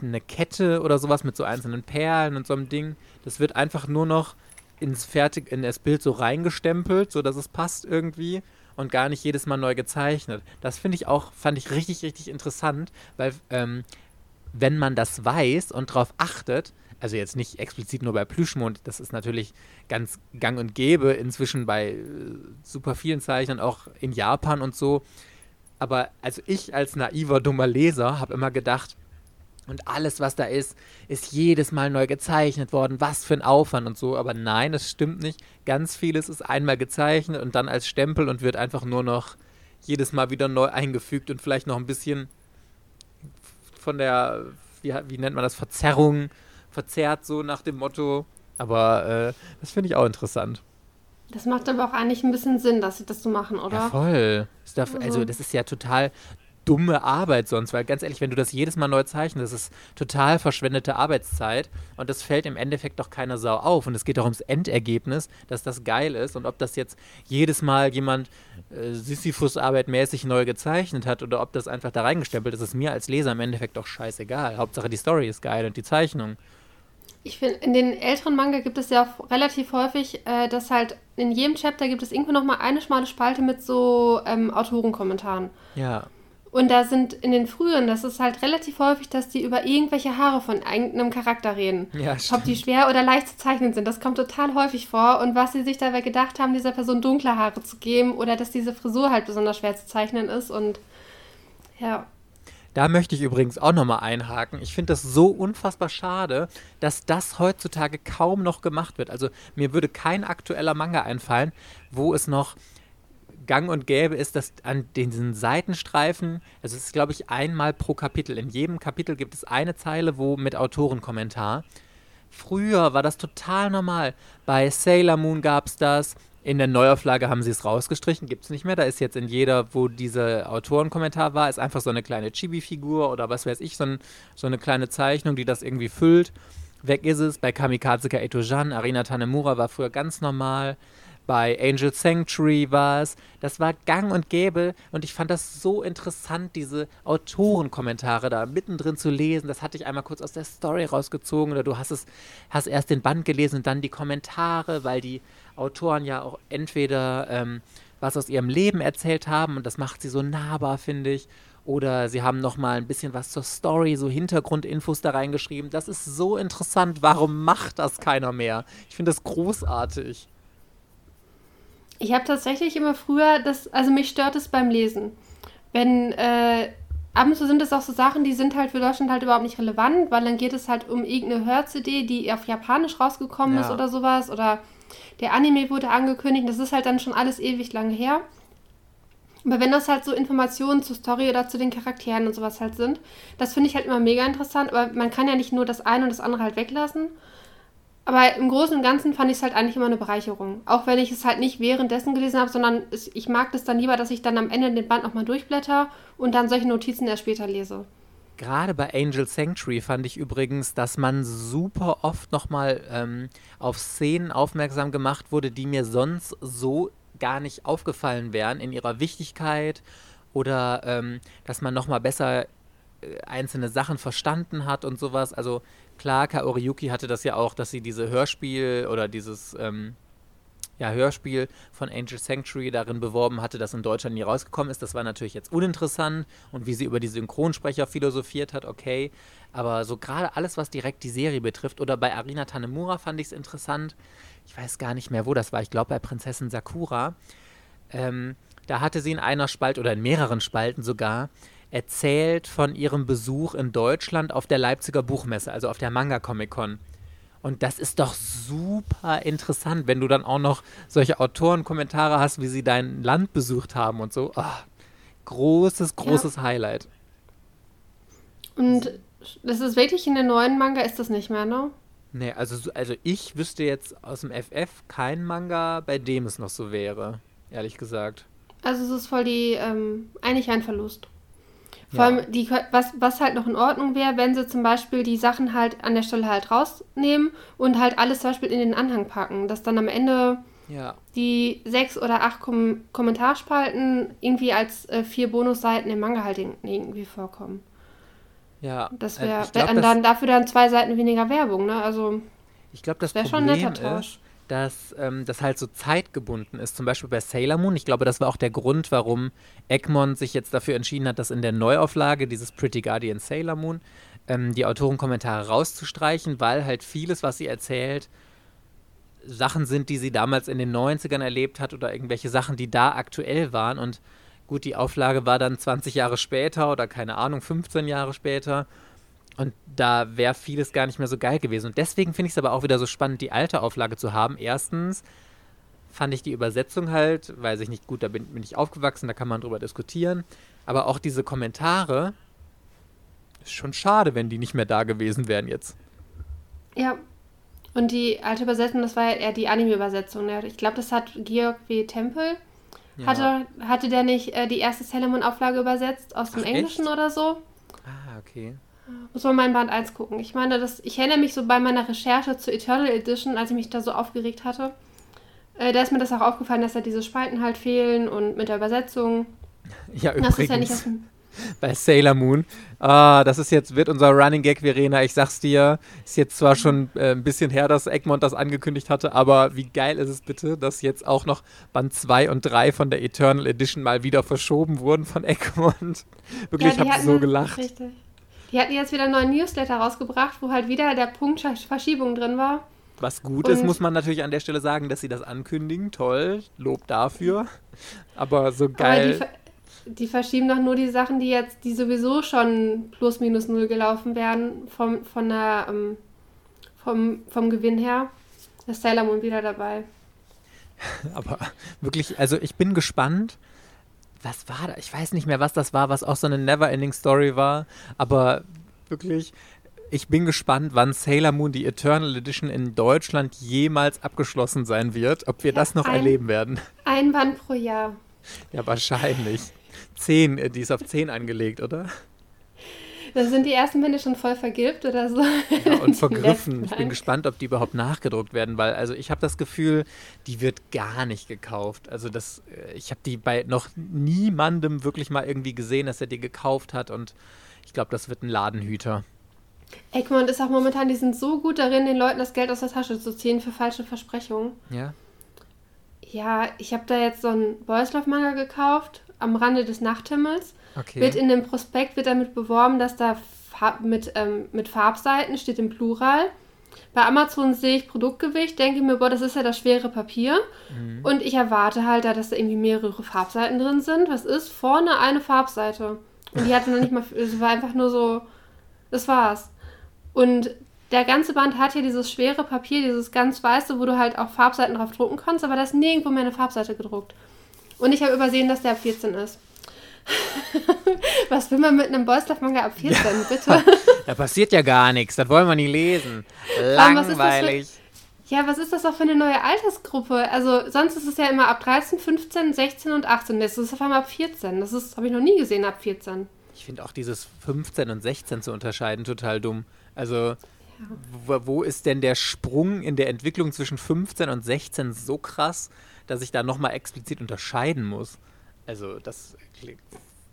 eine Kette oder sowas mit so einzelnen Perlen und so einem Ding. Das wird einfach nur noch ins fertig in das Bild so reingestempelt, sodass es passt irgendwie und gar nicht jedes Mal neu gezeichnet. Das finde ich auch, fand ich richtig, richtig interessant, weil ähm, wenn man das weiß und darauf achtet, also jetzt nicht explizit nur bei Plüschmond, das ist natürlich ganz gang und gäbe inzwischen bei äh, super vielen Zeichnern, auch in Japan und so. Aber also ich als naiver, dummer Leser habe immer gedacht, Und alles, was da ist, ist jedes Mal neu gezeichnet worden. Was für ein Aufwand und so. Aber nein, das stimmt nicht. Ganz vieles ist einmal gezeichnet und dann als Stempel und wird einfach nur noch jedes Mal wieder neu eingefügt und vielleicht noch ein bisschen von der, wie, wie nennt man das, Verzerrung verzerrt, so nach dem Motto. Aber äh, das finde ich auch interessant. Das macht aber auch eigentlich ein bisschen Sinn, dass sie das so machen, oder? Ja, voll. also, das ist ja total dumme Arbeit sonst, weil ganz ehrlich, wenn du das jedes Mal neu zeichnest, das ist total verschwendete Arbeitszeit und das fällt im Endeffekt doch keiner Sau auf und es geht auch ums Endergebnis, dass das geil ist und ob das jetzt jedes Mal jemand äh, Sisyphus-Arbeit mäßig neu gezeichnet hat oder ob das einfach da reingestempelt ist, ist mir als Leser im Endeffekt doch scheißegal. Hauptsache die Story ist geil und die Zeichnung. Ich finde, in den älteren Manga gibt es ja relativ häufig, äh, dass halt in jedem Chapter gibt es irgendwo nochmal eine schmale Spalte mit so ähm, Autorenkommentaren. Ja. Und da sind in den früheren, das ist halt relativ häufig, dass die über irgendwelche Haare von einem Charakter reden. Ja, stimmt. Ob die schwer oder leicht zu zeichnen sind. Das kommt total häufig vor. Und was sie sich dabei gedacht haben, dieser Person dunkle Haare zu geben oder dass diese Frisur halt besonders schwer zu zeichnen ist. Und ja. Da möchte ich übrigens auch nochmal einhaken. Ich finde das so unfassbar schade, dass das heutzutage kaum noch gemacht wird. Also mir würde kein aktueller Manga einfallen, wo es noch gang und gäbe ist, dass an diesen Seitenstreifen, also es ist, glaube ich, einmal pro Kapitel. In jedem Kapitel gibt es eine Zeile, wo mit Autorenkommentar. Früher war das total normal. Bei Sailor Moon gab es das. In der Neuauflage haben sie es rausgestrichen, gibt es nicht mehr. Da ist jetzt in jeder, wo dieser Autorenkommentar war, ist einfach so eine kleine Chibi-Figur oder was weiß ich, so, ein, so eine kleine Zeichnung, die das irgendwie füllt. Weg ist es. Bei Kamikaze Etojan, Arina Tanemura war früher ganz normal bei Angel Sanctuary war es. Das war gang und gäbe und ich fand das so interessant, diese Autorenkommentare da mittendrin zu lesen. Das hatte ich einmal kurz aus der Story rausgezogen oder du hast es, hast erst den Band gelesen und dann die Kommentare, weil die Autoren ja auch entweder ähm, was aus ihrem Leben erzählt haben und das macht sie so nahbar, finde ich. Oder sie haben noch mal ein bisschen was zur Story, so Hintergrundinfos da reingeschrieben. Das ist so interessant. Warum macht das keiner mehr? Ich finde das großartig. Ich habe tatsächlich immer früher das, also mich stört es beim Lesen. Wenn, äh, ab und zu sind es auch so Sachen, die sind halt für Deutschland halt überhaupt nicht relevant, weil dann geht es halt um irgendeine Hör-CD, die auf Japanisch rausgekommen ja. ist oder sowas. Oder der Anime wurde angekündigt, das ist halt dann schon alles ewig lange her. Aber wenn das halt so Informationen zur Story oder zu den Charakteren und sowas halt sind, das finde ich halt immer mega interessant. Aber man kann ja nicht nur das eine und das andere halt weglassen. Aber im Großen und Ganzen fand ich es halt eigentlich immer eine Bereicherung. Auch wenn ich es halt nicht währenddessen gelesen habe, sondern es, ich mag das dann lieber, dass ich dann am Ende den Band nochmal durchblätter und dann solche Notizen erst später lese. Gerade bei Angel Sanctuary fand ich übrigens, dass man super oft nochmal ähm, auf Szenen aufmerksam gemacht wurde, die mir sonst so gar nicht aufgefallen wären in ihrer Wichtigkeit oder ähm, dass man nochmal besser einzelne Sachen verstanden hat und sowas. Also klar, Kaori Yuki hatte das ja auch, dass sie diese Hörspiel oder dieses ähm, ja, Hörspiel von Angel Sanctuary darin beworben hatte, das in Deutschland nie rausgekommen ist. Das war natürlich jetzt uninteressant und wie sie über die Synchronsprecher philosophiert hat, okay. Aber so gerade alles, was direkt die Serie betrifft, oder bei Arina Tanemura fand ich es interessant. Ich weiß gar nicht mehr, wo das war. Ich glaube bei Prinzessin Sakura. Ähm, da hatte sie in einer Spalte oder in mehreren Spalten sogar erzählt von ihrem Besuch in Deutschland auf der Leipziger Buchmesse, also auf der Manga Comic Con. Und das ist doch super interessant, wenn du dann auch noch solche Autorenkommentare hast, wie sie dein Land besucht haben und so. Oh, großes, großes ja. Highlight. Und das ist wirklich in den neuen Manga, ist das nicht mehr, ne? Nee, also, also ich wüsste jetzt aus dem FF kein Manga, bei dem es noch so wäre, ehrlich gesagt. Also es ist voll die, ähm, eigentlich ein Verlust. Vor ja. allem, die, was, was halt noch in Ordnung wäre, wenn sie zum Beispiel die Sachen halt an der Stelle halt rausnehmen und halt alles zum Beispiel in den Anhang packen, dass dann am Ende ja. die sechs oder acht Kom Kommentarspalten irgendwie als äh, vier Bonusseiten im Manga halt irgendwie vorkommen. Ja. Das wäre äh, dann, dafür dann zwei Seiten weniger Werbung, ne? Also ich glaube, das wäre schon ein netter. Ist, dass ähm, das halt so zeitgebunden ist. Zum Beispiel bei Sailor Moon. Ich glaube, das war auch der Grund, warum Egmont sich jetzt dafür entschieden hat, dass in der Neuauflage dieses Pretty Guardian Sailor Moon ähm, die Autorenkommentare rauszustreichen, weil halt vieles, was sie erzählt, Sachen sind, die sie damals in den 90ern erlebt hat oder irgendwelche Sachen, die da aktuell waren. Und gut, die Auflage war dann 20 Jahre später oder keine Ahnung, 15 Jahre später. Und da wäre vieles gar nicht mehr so geil gewesen. Und deswegen finde ich es aber auch wieder so spannend, die alte Auflage zu haben. Erstens fand ich die Übersetzung halt, weiß ich nicht gut, da bin, bin ich aufgewachsen, da kann man drüber diskutieren. Aber auch diese Kommentare, ist schon schade, wenn die nicht mehr da gewesen wären jetzt. Ja. Und die alte Übersetzung, das war ja eher die Anime-Übersetzung. Ich glaube, das hat Georg W. Tempel. Ja. Hatte, hatte der nicht äh, die erste Sailor Moon-Auflage übersetzt aus dem Ach, Englischen echt? oder so? Ah, okay. Muss man mal in Band 1 gucken. Ich meine, das, ich erinnere mich so bei meiner Recherche zur Eternal Edition, als ich mich da so aufgeregt hatte, äh, da ist mir das auch aufgefallen, dass da diese Spalten halt fehlen und mit der Übersetzung. Ja, übrigens. Das ist ja bei Sailor Moon. Ah, das ist jetzt, wird unser Running Gag, Verena. Ich sag's dir, ist jetzt zwar schon äh, ein bisschen her, dass Egmont das angekündigt hatte, aber wie geil ist es bitte, dass jetzt auch noch Band 2 und 3 von der Eternal Edition mal wieder verschoben wurden von Egmont. Wirklich, ja, ich hab so gelacht. Richtig. Die hatten jetzt wieder einen neuen Newsletter rausgebracht, wo halt wieder der Punkt Verschiebung drin war. Was gut und ist, muss man natürlich an der Stelle sagen, dass sie das ankündigen. Toll, Lob dafür. Aber so geil. Aber die, die, verschieben doch nur die Sachen, die jetzt, die sowieso schon plus minus null gelaufen werden, vom, von der, ähm, vom, vom Gewinn her. ist Sailor Moon wieder dabei. Aber wirklich, also ich bin gespannt. Was war da? Ich weiß nicht mehr, was das war, was auch so eine Never-Ending Story war. Aber wirklich, ich bin gespannt, wann Sailor Moon, die Eternal Edition in Deutschland jemals abgeschlossen sein wird. Ob wir ja, das noch ein, erleben werden. Ein Band pro Jahr. Ja, wahrscheinlich. Zehn, äh, die ist auf zehn angelegt, oder? Da sind die ersten Bände schon voll vergilbt oder so. Ja, und vergriffen. Ich bin gespannt, ob die überhaupt nachgedruckt werden, weil also ich habe das Gefühl, die wird gar nicht gekauft. Also das, äh, ich habe die bei noch niemandem wirklich mal irgendwie gesehen, dass er die gekauft hat und ich glaube, das wird ein Ladenhüter. Egmont ist auch momentan, die sind so gut darin, den Leuten das Geld aus der Tasche zu ziehen für falsche Versprechungen. Ja. Ja, ich habe da jetzt so einen Boyslauf-Manga gekauft, am Rande des Nachthimmels. Okay. Wird in dem Prospekt wird damit beworben, dass da Farb, mit, ähm, mit Farbseiten steht im Plural. Bei Amazon sehe ich Produktgewicht, denke mir, boah, das ist ja das schwere Papier. Mhm. Und ich erwarte halt, dass da irgendwie mehrere Farbseiten drin sind. Was ist? Vorne eine Farbseite. Und die hatte noch nicht mal, es war einfach nur so, das war's. Und der ganze Band hat hier dieses schwere Papier, dieses ganz weiße, wo du halt auch Farbseiten drauf drucken kannst, aber da ist nirgendwo mehr eine Farbseite gedruckt. Und ich habe übersehen, dass der ab 14 ist. was will man mit einem Boys Manga ab 14, ja. bitte? da passiert ja gar nichts, das wollen wir nicht lesen. Langweilig. Ja, was ist das auch für eine neue Altersgruppe? Also sonst ist es ja immer ab 13, 15, 16 und 18. Das ist auf einmal ab 14. Das habe ich noch nie gesehen ab 14. Ich finde auch dieses 15 und 16 zu unterscheiden total dumm. Also, ja. wo, ist denn der Sprung in der Entwicklung zwischen 15 und 16 so krass, dass ich da nochmal explizit unterscheiden muss? Also, das.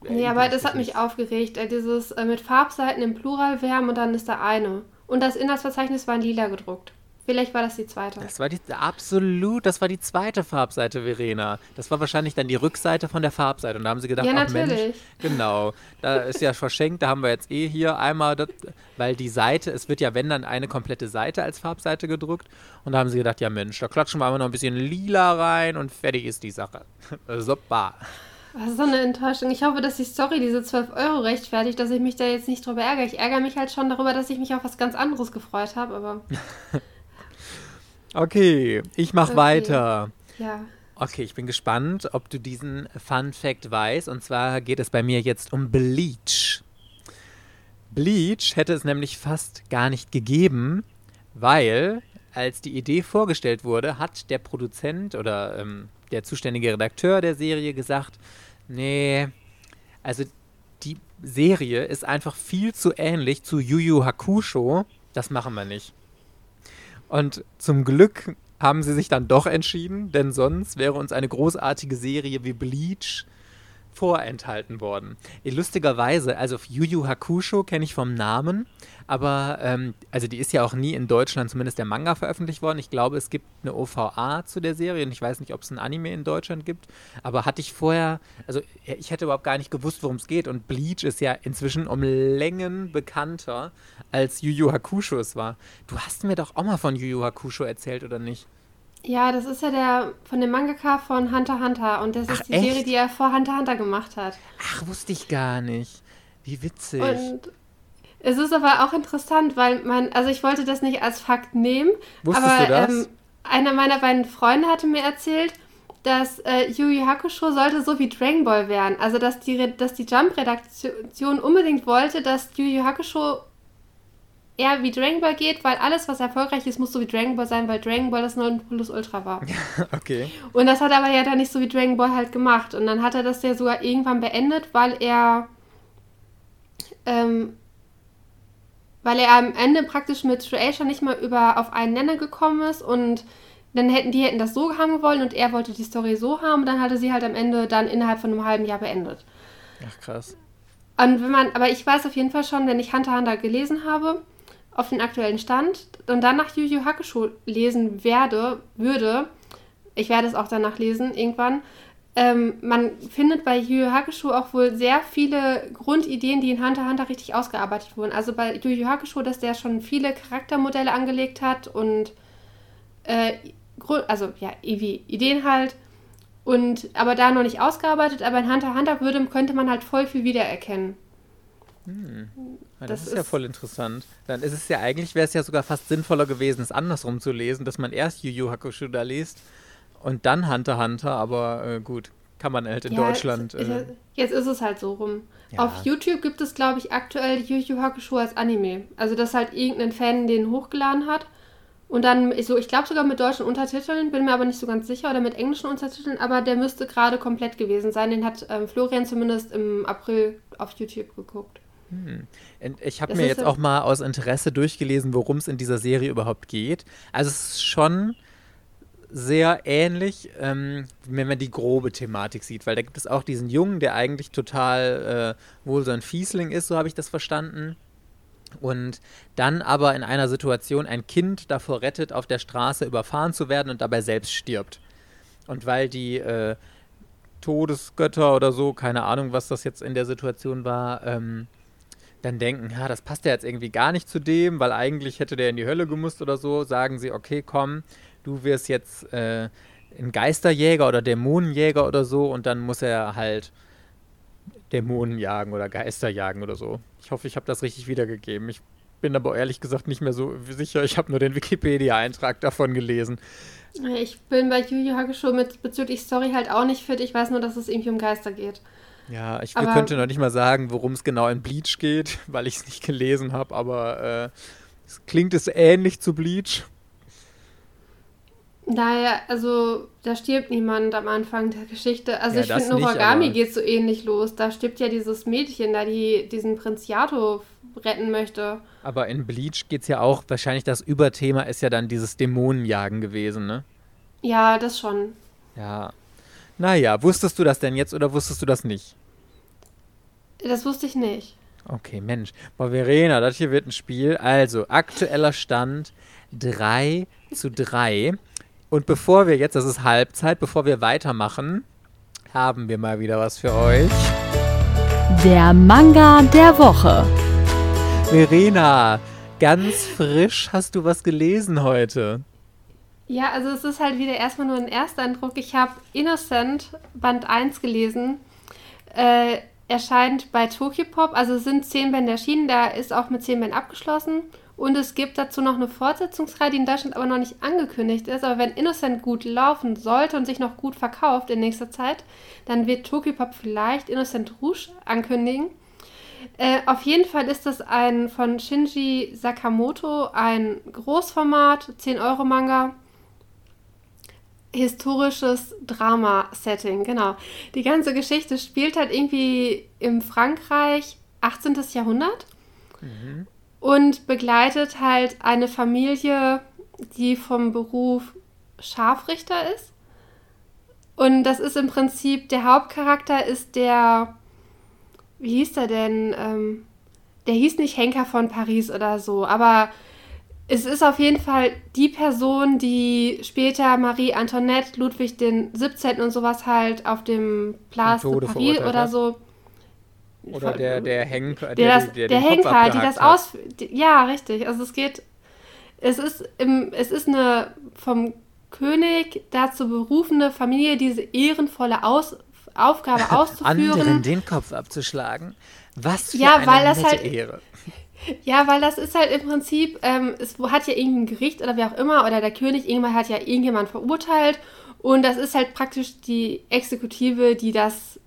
Ja, aber das hat mich aufgeregt. Äh, dieses äh, mit Farbseiten im Plural wärmen und dann ist da eine. Und das Inhaltsverzeichnis war in lila gedruckt. Vielleicht war das die zweite. Das war die, absolut, das war die zweite Farbseite, Verena. Das war wahrscheinlich dann die Rückseite von der Farbseite. Und da haben sie gedacht, ja, ach Mensch, genau, da ist ja verschenkt, da haben wir jetzt eh hier einmal, das, weil die Seite, es wird ja, wenn dann eine komplette Seite als Farbseite gedruckt. Und da haben sie gedacht, ja Mensch, da klatschen wir einfach noch ein bisschen lila rein und fertig ist die Sache. Super. Das ist so eine Enttäuschung. Ich hoffe, dass die Story diese 12 Euro rechtfertigt, dass ich mich da jetzt nicht drüber ärgere. Ich ärgere mich halt schon darüber, dass ich mich auf was ganz anderes gefreut habe, aber. Okay, ich mach okay. weiter. Ja. Okay, ich bin gespannt, ob du diesen Fun Fact weißt. Und zwar geht es bei mir jetzt um Bleach. Bleach hätte es nämlich fast gar nicht gegeben, weil als die Idee vorgestellt wurde, hat der Produzent oder ähm, der zuständige Redakteur der Serie gesagt, nee, also die Serie ist einfach viel zu ähnlich zu Yu Yu Hakusho, das machen wir nicht. Und zum Glück haben sie sich dann doch entschieden, denn sonst wäre uns eine großartige Serie wie Bleach vorenthalten worden. Lustigerweise, also Yu Yu Hakusho kenne ich vom Namen, aber ähm, also die ist ja auch nie in Deutschland, zumindest der Manga veröffentlicht worden. Ich glaube, es gibt eine OVA zu der Serie und ich weiß nicht, ob es ein Anime in Deutschland gibt, aber hatte ich vorher, also ich hätte überhaupt gar nicht gewusst, worum es geht und Bleach ist ja inzwischen um Längen bekannter als Yu Yu Hakusho es war. Du hast mir doch auch mal von Yu Yu Hakusho erzählt, oder nicht? Ja, das ist ja der von dem Mangaka von Hunter Hunter und das Ach, ist die echt? Serie, die er vor Hunter Hunter gemacht hat. Ach, wusste ich gar nicht. Wie witzig. Und Es ist aber auch interessant, weil man, also ich wollte das nicht als Fakt nehmen, Wusstest aber du das? Ähm, einer meiner beiden Freunde hatte mir erzählt, dass äh, Yu Yu Hakusho sollte so wie Dragon Ball werden. Also dass die, dass die Jump-Redaktion unbedingt wollte, dass Yu Yu Hakusho eher wie Dragon Ball geht, weil alles, was erfolgreich ist, muss so wie Dragon Ball sein, weil Dragon Ball das 9 Plus Ultra war. okay. Und das hat er aber ja dann nicht so wie Dragon Ball halt gemacht. Und dann hat er das ja sogar irgendwann beendet, weil er ähm, weil er am Ende praktisch mit Shueisha nicht mal über auf einen Nenner gekommen ist und dann hätten die hätten das so haben wollen und er wollte die Story so haben und dann hatte sie halt am Ende dann innerhalb von einem halben Jahr beendet. Ach krass. Und wenn man, aber ich weiß auf jeden Fall schon, wenn ich Hunter Hunter gelesen habe, auf den aktuellen Stand und dann nach Yu Yu Hakusho lesen werde, würde, ich werde es auch danach lesen irgendwann, ähm, man findet bei Yu Yu Hakusho auch wohl sehr viele Grundideen, die in Hunter x Hunter richtig ausgearbeitet wurden. Also bei Yu Yu Hakusho, dass der schon viele Charaktermodelle angelegt hat und äh, also ja, wie Ideen halt. Und aber da noch nicht ausgearbeitet, aber in Hunter x Hunter würde, könnte man halt voll viel wiedererkennen. Hm. Das, das, ist ja voll interessant. Dann ist es ja eigentlich, wäre es ja sogar fast sinnvoller gewesen, es andersrum zu lesen, dass man erst Yu Yu Hakusho da liest und dann Hunter Hunter, aber äh, gut, kann man halt in ja, Deutschland. Jetzt, äh, jetzt, ist es halt so rum. Ja. Auf YouTube gibt es, glaube ich, aktuell Yu Yu Hakusho als Anime. Also, dass halt irgendein Fan den hochgeladen hat. Und dann, so, ich glaube sogar mit deutschen Untertiteln, bin mir aber nicht so ganz sicher, oder mit englischen Untertiteln, aber der müsste gerade komplett gewesen sein. Den hat ähm, Florian zumindest im April auf YouTube geguckt. Hm. Ich habe mir jetzt auch mal aus Interesse durchgelesen, worum es in dieser Serie überhaupt geht. Also es ist schon sehr ähnlich, ähm, wenn man die grobe Thematik sieht, weil da gibt es auch diesen Jungen, der eigentlich total äh, wohl so ein Fiesling ist, so habe ich das verstanden. Und dann aber in einer Situation ein Kind davor rettet, auf der Straße überfahren zu werden und dabei selbst stirbt. Und weil die äh, Todesgötter oder so, keine Ahnung, was das jetzt in der Situation war, ähm, dann denken, ja, das passt ja jetzt irgendwie gar nicht zu dem, weil eigentlich hätte der in die Hölle gemusst oder so, sagen sie, okay, komm, du wirst jetzt äh, ein Geisterjäger oder Dämonenjäger oder so und dann muss er halt Dämonen jagen oder Geister jagen oder so. Ich hoffe, ich habe das richtig wiedergegeben. Ich bin aber ehrlich gesagt nicht mehr so sicher. Ich habe nur den Wikipedia-Eintrag davon gelesen. Ich bin bei Yu Yu Hakusho mit bezüglich Story halt auch nicht fit. Ich weiß nur, dass es irgendwie um Geister geht. Ja, ich aber, könnte noch nicht mal sagen, worum es genau in Bleach geht, weil ich es nicht gelesen habe, aber äh, es klingt es ähnlich zu Bleach. Naja, also da stirbt niemand am Anfang der Geschichte. Also ja, ich finde, Noragami geht so ähnlich los. Da stirbt ja dieses Mädchen, da die diesen Prinz Yato retten möchte. Aber in Bleach geht es ja auch, wahrscheinlich das Überthema ist ja dann dieses Dämonenjagen gewesen, ne? Ja, das schon. Ja. Naja, wusstest du das denn jetzt oder wusstest du das nicht? Das wusste ich nicht. Okay, Mensch. Boah, Verena, das hier wird ein Spiel. Also, aktueller Stand 3 zu 3. Und bevor wir jetzt, das ist Halbzeit, bevor wir weitermachen, haben wir mal wieder was für euch. Der Manga der Woche. Verena, ganz frisch hast du was gelesen heute. Ja, also es ist halt wieder erstmal nur ein Ersteindruck. Ich habe Innocent Band 1 gelesen. Äh, erscheint bei Tokyopop. Also es sind zehn Bände erschienen, da ist auch mit zehn Bänden abgeschlossen. Und es gibt dazu noch eine Fortsetzungsreihe, die in Deutschland aber noch nicht angekündigt ist. Aber wenn Innocent gut laufen sollte und sich noch gut verkauft in nächster Zeit, dann wird Tokyopop vielleicht Innocent Rouge ankündigen. Äh, auf jeden Fall ist das ein von Shinji Sakamoto ein Großformat, 10 Euro Manga. Historisches Drama-Setting, genau. Die ganze Geschichte spielt halt irgendwie im Frankreich 18. Jahrhundert. Mhm und begleitet halt eine Familie, die vom Beruf Scharfrichter ist. Und das ist im Prinzip, der Hauptcharakter ist der, wie hieß der denn? Ähm, der hieß nicht Henker von Paris oder so, aber es ist auf jeden Fall die Person, die später Marie Antoinette, Ludwig den 17. und sowas halt auf dem Place de Paris oder so oder der, der Henker, der, der, das, der, der Henker, die das aus. Die, ja, richtig. Also es geht. Es ist, im, es ist eine vom König dazu berufene Familie, diese ehrenvolle Aus, Aufgabe auszuführen. Anderen den Kopf abzuschlagen. Was für ja, eine weil das halt, Ehre. Ja, weil das ist halt im Prinzip, ähm, es hat ja irgendein Gericht oder wie auch immer, oder der König irgendwann hat ja irgendjemand verurteilt und das ist halt praktisch die Exekutive, die das,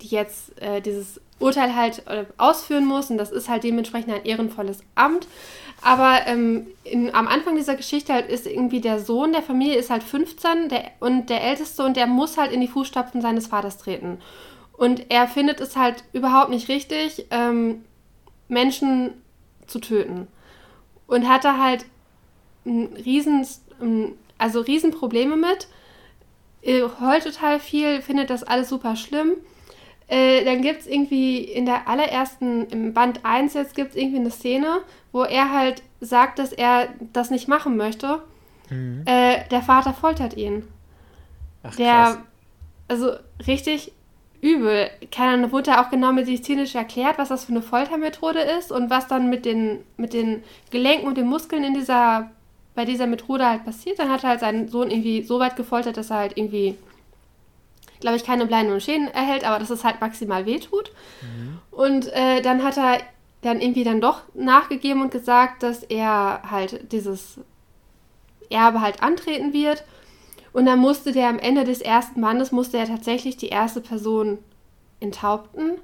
die jetzt äh, dieses Urteil halt äh, ausführen muss und das ist halt dementsprechend ein ehrenvolles Amt. Aber ähm, in, am Anfang dieser Geschichte halt ist irgendwie der Sohn der Familie ist halt 15 der, und der älteste und der muss halt in die Fußstapfen seines Vaters treten. Und er findet es halt überhaupt nicht richtig, ähm, Menschen zu töten. Und hat da halt ein riesen, also riesen Probleme mit. Heult total viel, findet das alles super schlimm. Äh, dann gibt es irgendwie in der allerersten, im Band 1 jetzt gibt es irgendwie eine Szene, wo er halt sagt, dass er das nicht machen möchte. Mhm. Äh, der Vater foltert ihn. Ach, der, krass. also richtig übel. Keine wurde auch genau medizinisch erklärt, was das für eine Foltermethode ist und was dann mit den, mit den Gelenken und den Muskeln in dieser, bei dieser Methode halt passiert. Dann hat er halt seinen Sohn irgendwie so weit gefoltert, dass er halt irgendwie, glaube ich, keine bleibenden Schäden erhält, aber dass es halt maximal wehtut. Mhm. Und äh, dann hat er dann irgendwie dann doch nachgegeben und gesagt, dass er halt dieses Erbe halt antreten wird. Und dann musste der am Ende des ersten Bandes, musste er tatsächlich die erste Person enthaupten.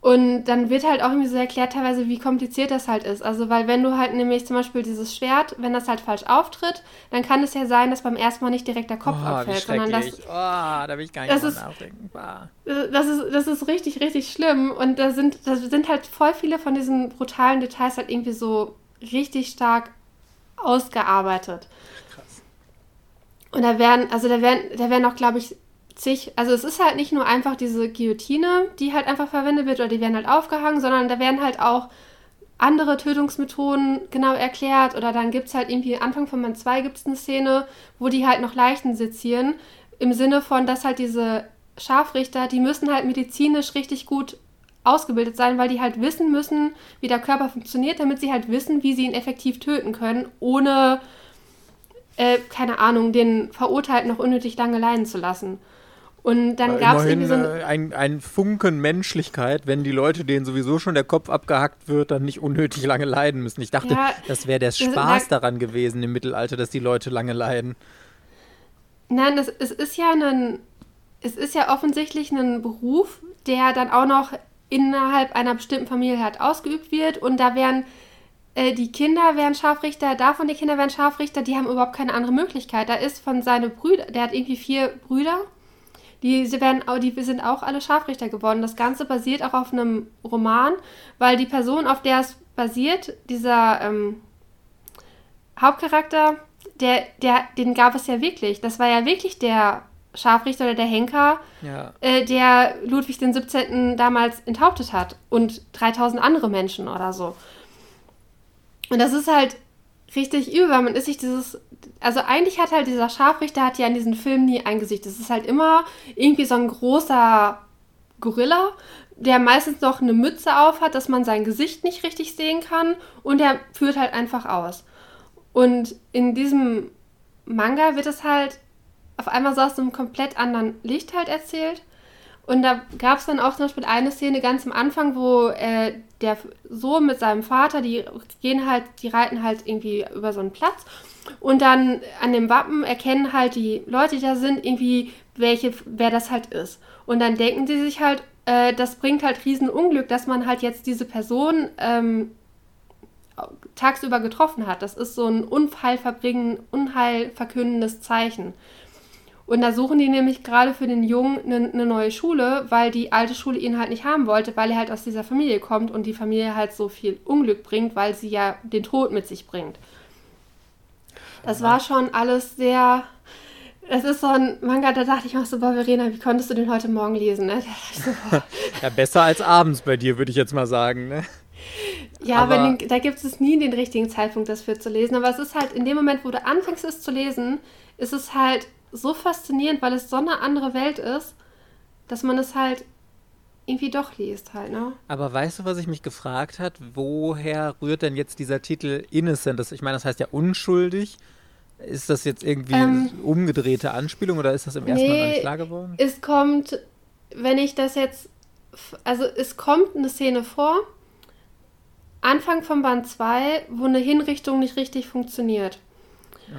Und dann wird halt auch irgendwie so erklärt teilweise, wie kompliziert das halt ist. Also, weil wenn du halt nämlich zum Beispiel dieses Schwert, wenn das halt falsch auftritt, dann kann es ja sein, dass beim ersten Mal nicht direkt der Kopf oh, abfällt, sondern das. Oh, da will ich gar nicht das ist, nachdenken. Das ist, das ist richtig, richtig schlimm. Und da sind, da sind halt voll viele von diesen brutalen Details halt irgendwie so richtig stark ausgearbeitet. Und da werden, also da werden, da werden auch, glaube ich, zig, also es ist halt nicht nur einfach diese Guillotine, die halt einfach verwendet wird oder die werden halt aufgehangen, sondern da werden halt auch andere Tötungsmethoden genau erklärt oder dann gibt es halt irgendwie Anfang von Band 2 gibt es eine Szene, wo die halt noch Leichen sezieren, im Sinne von, dass halt diese Scharfrichter, die müssen halt medizinisch richtig gut ausgebildet sein, weil die halt wissen müssen, wie der Körper funktioniert, damit sie halt wissen, wie sie ihn effektiv töten können, ohne, äh, keine Ahnung, den Verurteilten noch unnötig lange leiden zu lassen. Und dann gab es irgendwie so ein, äh, ein, ein, Funken Menschlichkeit, wenn die Leute, denen sowieso schon der Kopf abgehackt wird, dann nicht unnötig lange leiden müssen. Ich dachte, ja, das wäre der Spaß da, daran gewesen im Mittelalter, dass die Leute lange leiden. Nein, das, es ist ja ein, es ist ja offensichtlich ein Beruf, der dann auch noch innerhalb einer bestimmten Familie halt ausgeübt wird und da werden äh, die Kinder werden Scharfrichter, davon die Kinder werden Scharfrichter, die haben überhaupt keine andere Möglichkeit. Da ist von seinen Brüdern, der hat irgendwie vier Brüder die, werden, die sind auch alle Scharfrichter geworden. Das Ganze basiert auch auf einem Roman, weil die Person, auf der es basiert, dieser ähm, Hauptcharakter, der, der, den gab es ja wirklich. Das war ja wirklich der Scharfrichter oder der Henker, ja. äh, der Ludwig den 17. damals enthauptet hat und 3000 andere Menschen oder so. Und das ist halt richtig übel, weil man ist sich dieses, also eigentlich hat halt dieser Scharfrichter hat ja in diesen Filmen nie ein Gesicht. Das ist halt immer irgendwie so ein großer Gorilla, der meistens noch eine Mütze auf hat, dass man sein Gesicht nicht richtig sehen kann und der führt halt einfach aus. Und in diesem Manga wird es halt auf einmal so aus einem komplett anderen Licht halt erzählt. Und da gab es dann auch zum Beispiel eine Szene ganz am Anfang, wo äh, der Sohn mit seinem Vater, die gehen halt, die reiten halt irgendwie über so einen Platz. Und dann an dem Wappen erkennen halt die Leute, die da sind, irgendwie, welche, wer das halt ist. Und dann denken sie sich halt, äh, das bringt halt riesen Unglück, dass man halt jetzt diese Person ähm, tagsüber getroffen hat. Das ist so ein Unfallverbringen, unheilverkündendes Zeichen. Und da suchen die nämlich gerade für den Jungen eine, eine neue Schule, weil die alte Schule ihn halt nicht haben wollte, weil er halt aus dieser Familie kommt und die Familie halt so viel Unglück bringt, weil sie ja den Tod mit sich bringt. Das war schon alles sehr. Es ist so ein Manga, da dachte ich auch so, boah, Verena, wie konntest du den heute Morgen lesen? Ne? So, ja, besser als abends bei dir, würde ich jetzt mal sagen. Ne? Ja, aber, aber den, da gibt es nie den richtigen Zeitpunkt, das für zu lesen. Aber es ist halt in dem Moment, wo du anfängst, es zu lesen, ist es halt so faszinierend, weil es so eine andere Welt ist, dass man es halt irgendwie doch liest halt, ne? Aber weißt du, was ich mich gefragt hat? Woher rührt denn jetzt dieser Titel Innocent? Das, ich meine, das heißt ja unschuldig. Ist das jetzt irgendwie ähm, umgedrehte Anspielung oder ist das im ersten nee, Mal noch nicht klar geworden? Es kommt, wenn ich das jetzt, also es kommt eine Szene vor, Anfang von Band 2, wo eine Hinrichtung nicht richtig funktioniert.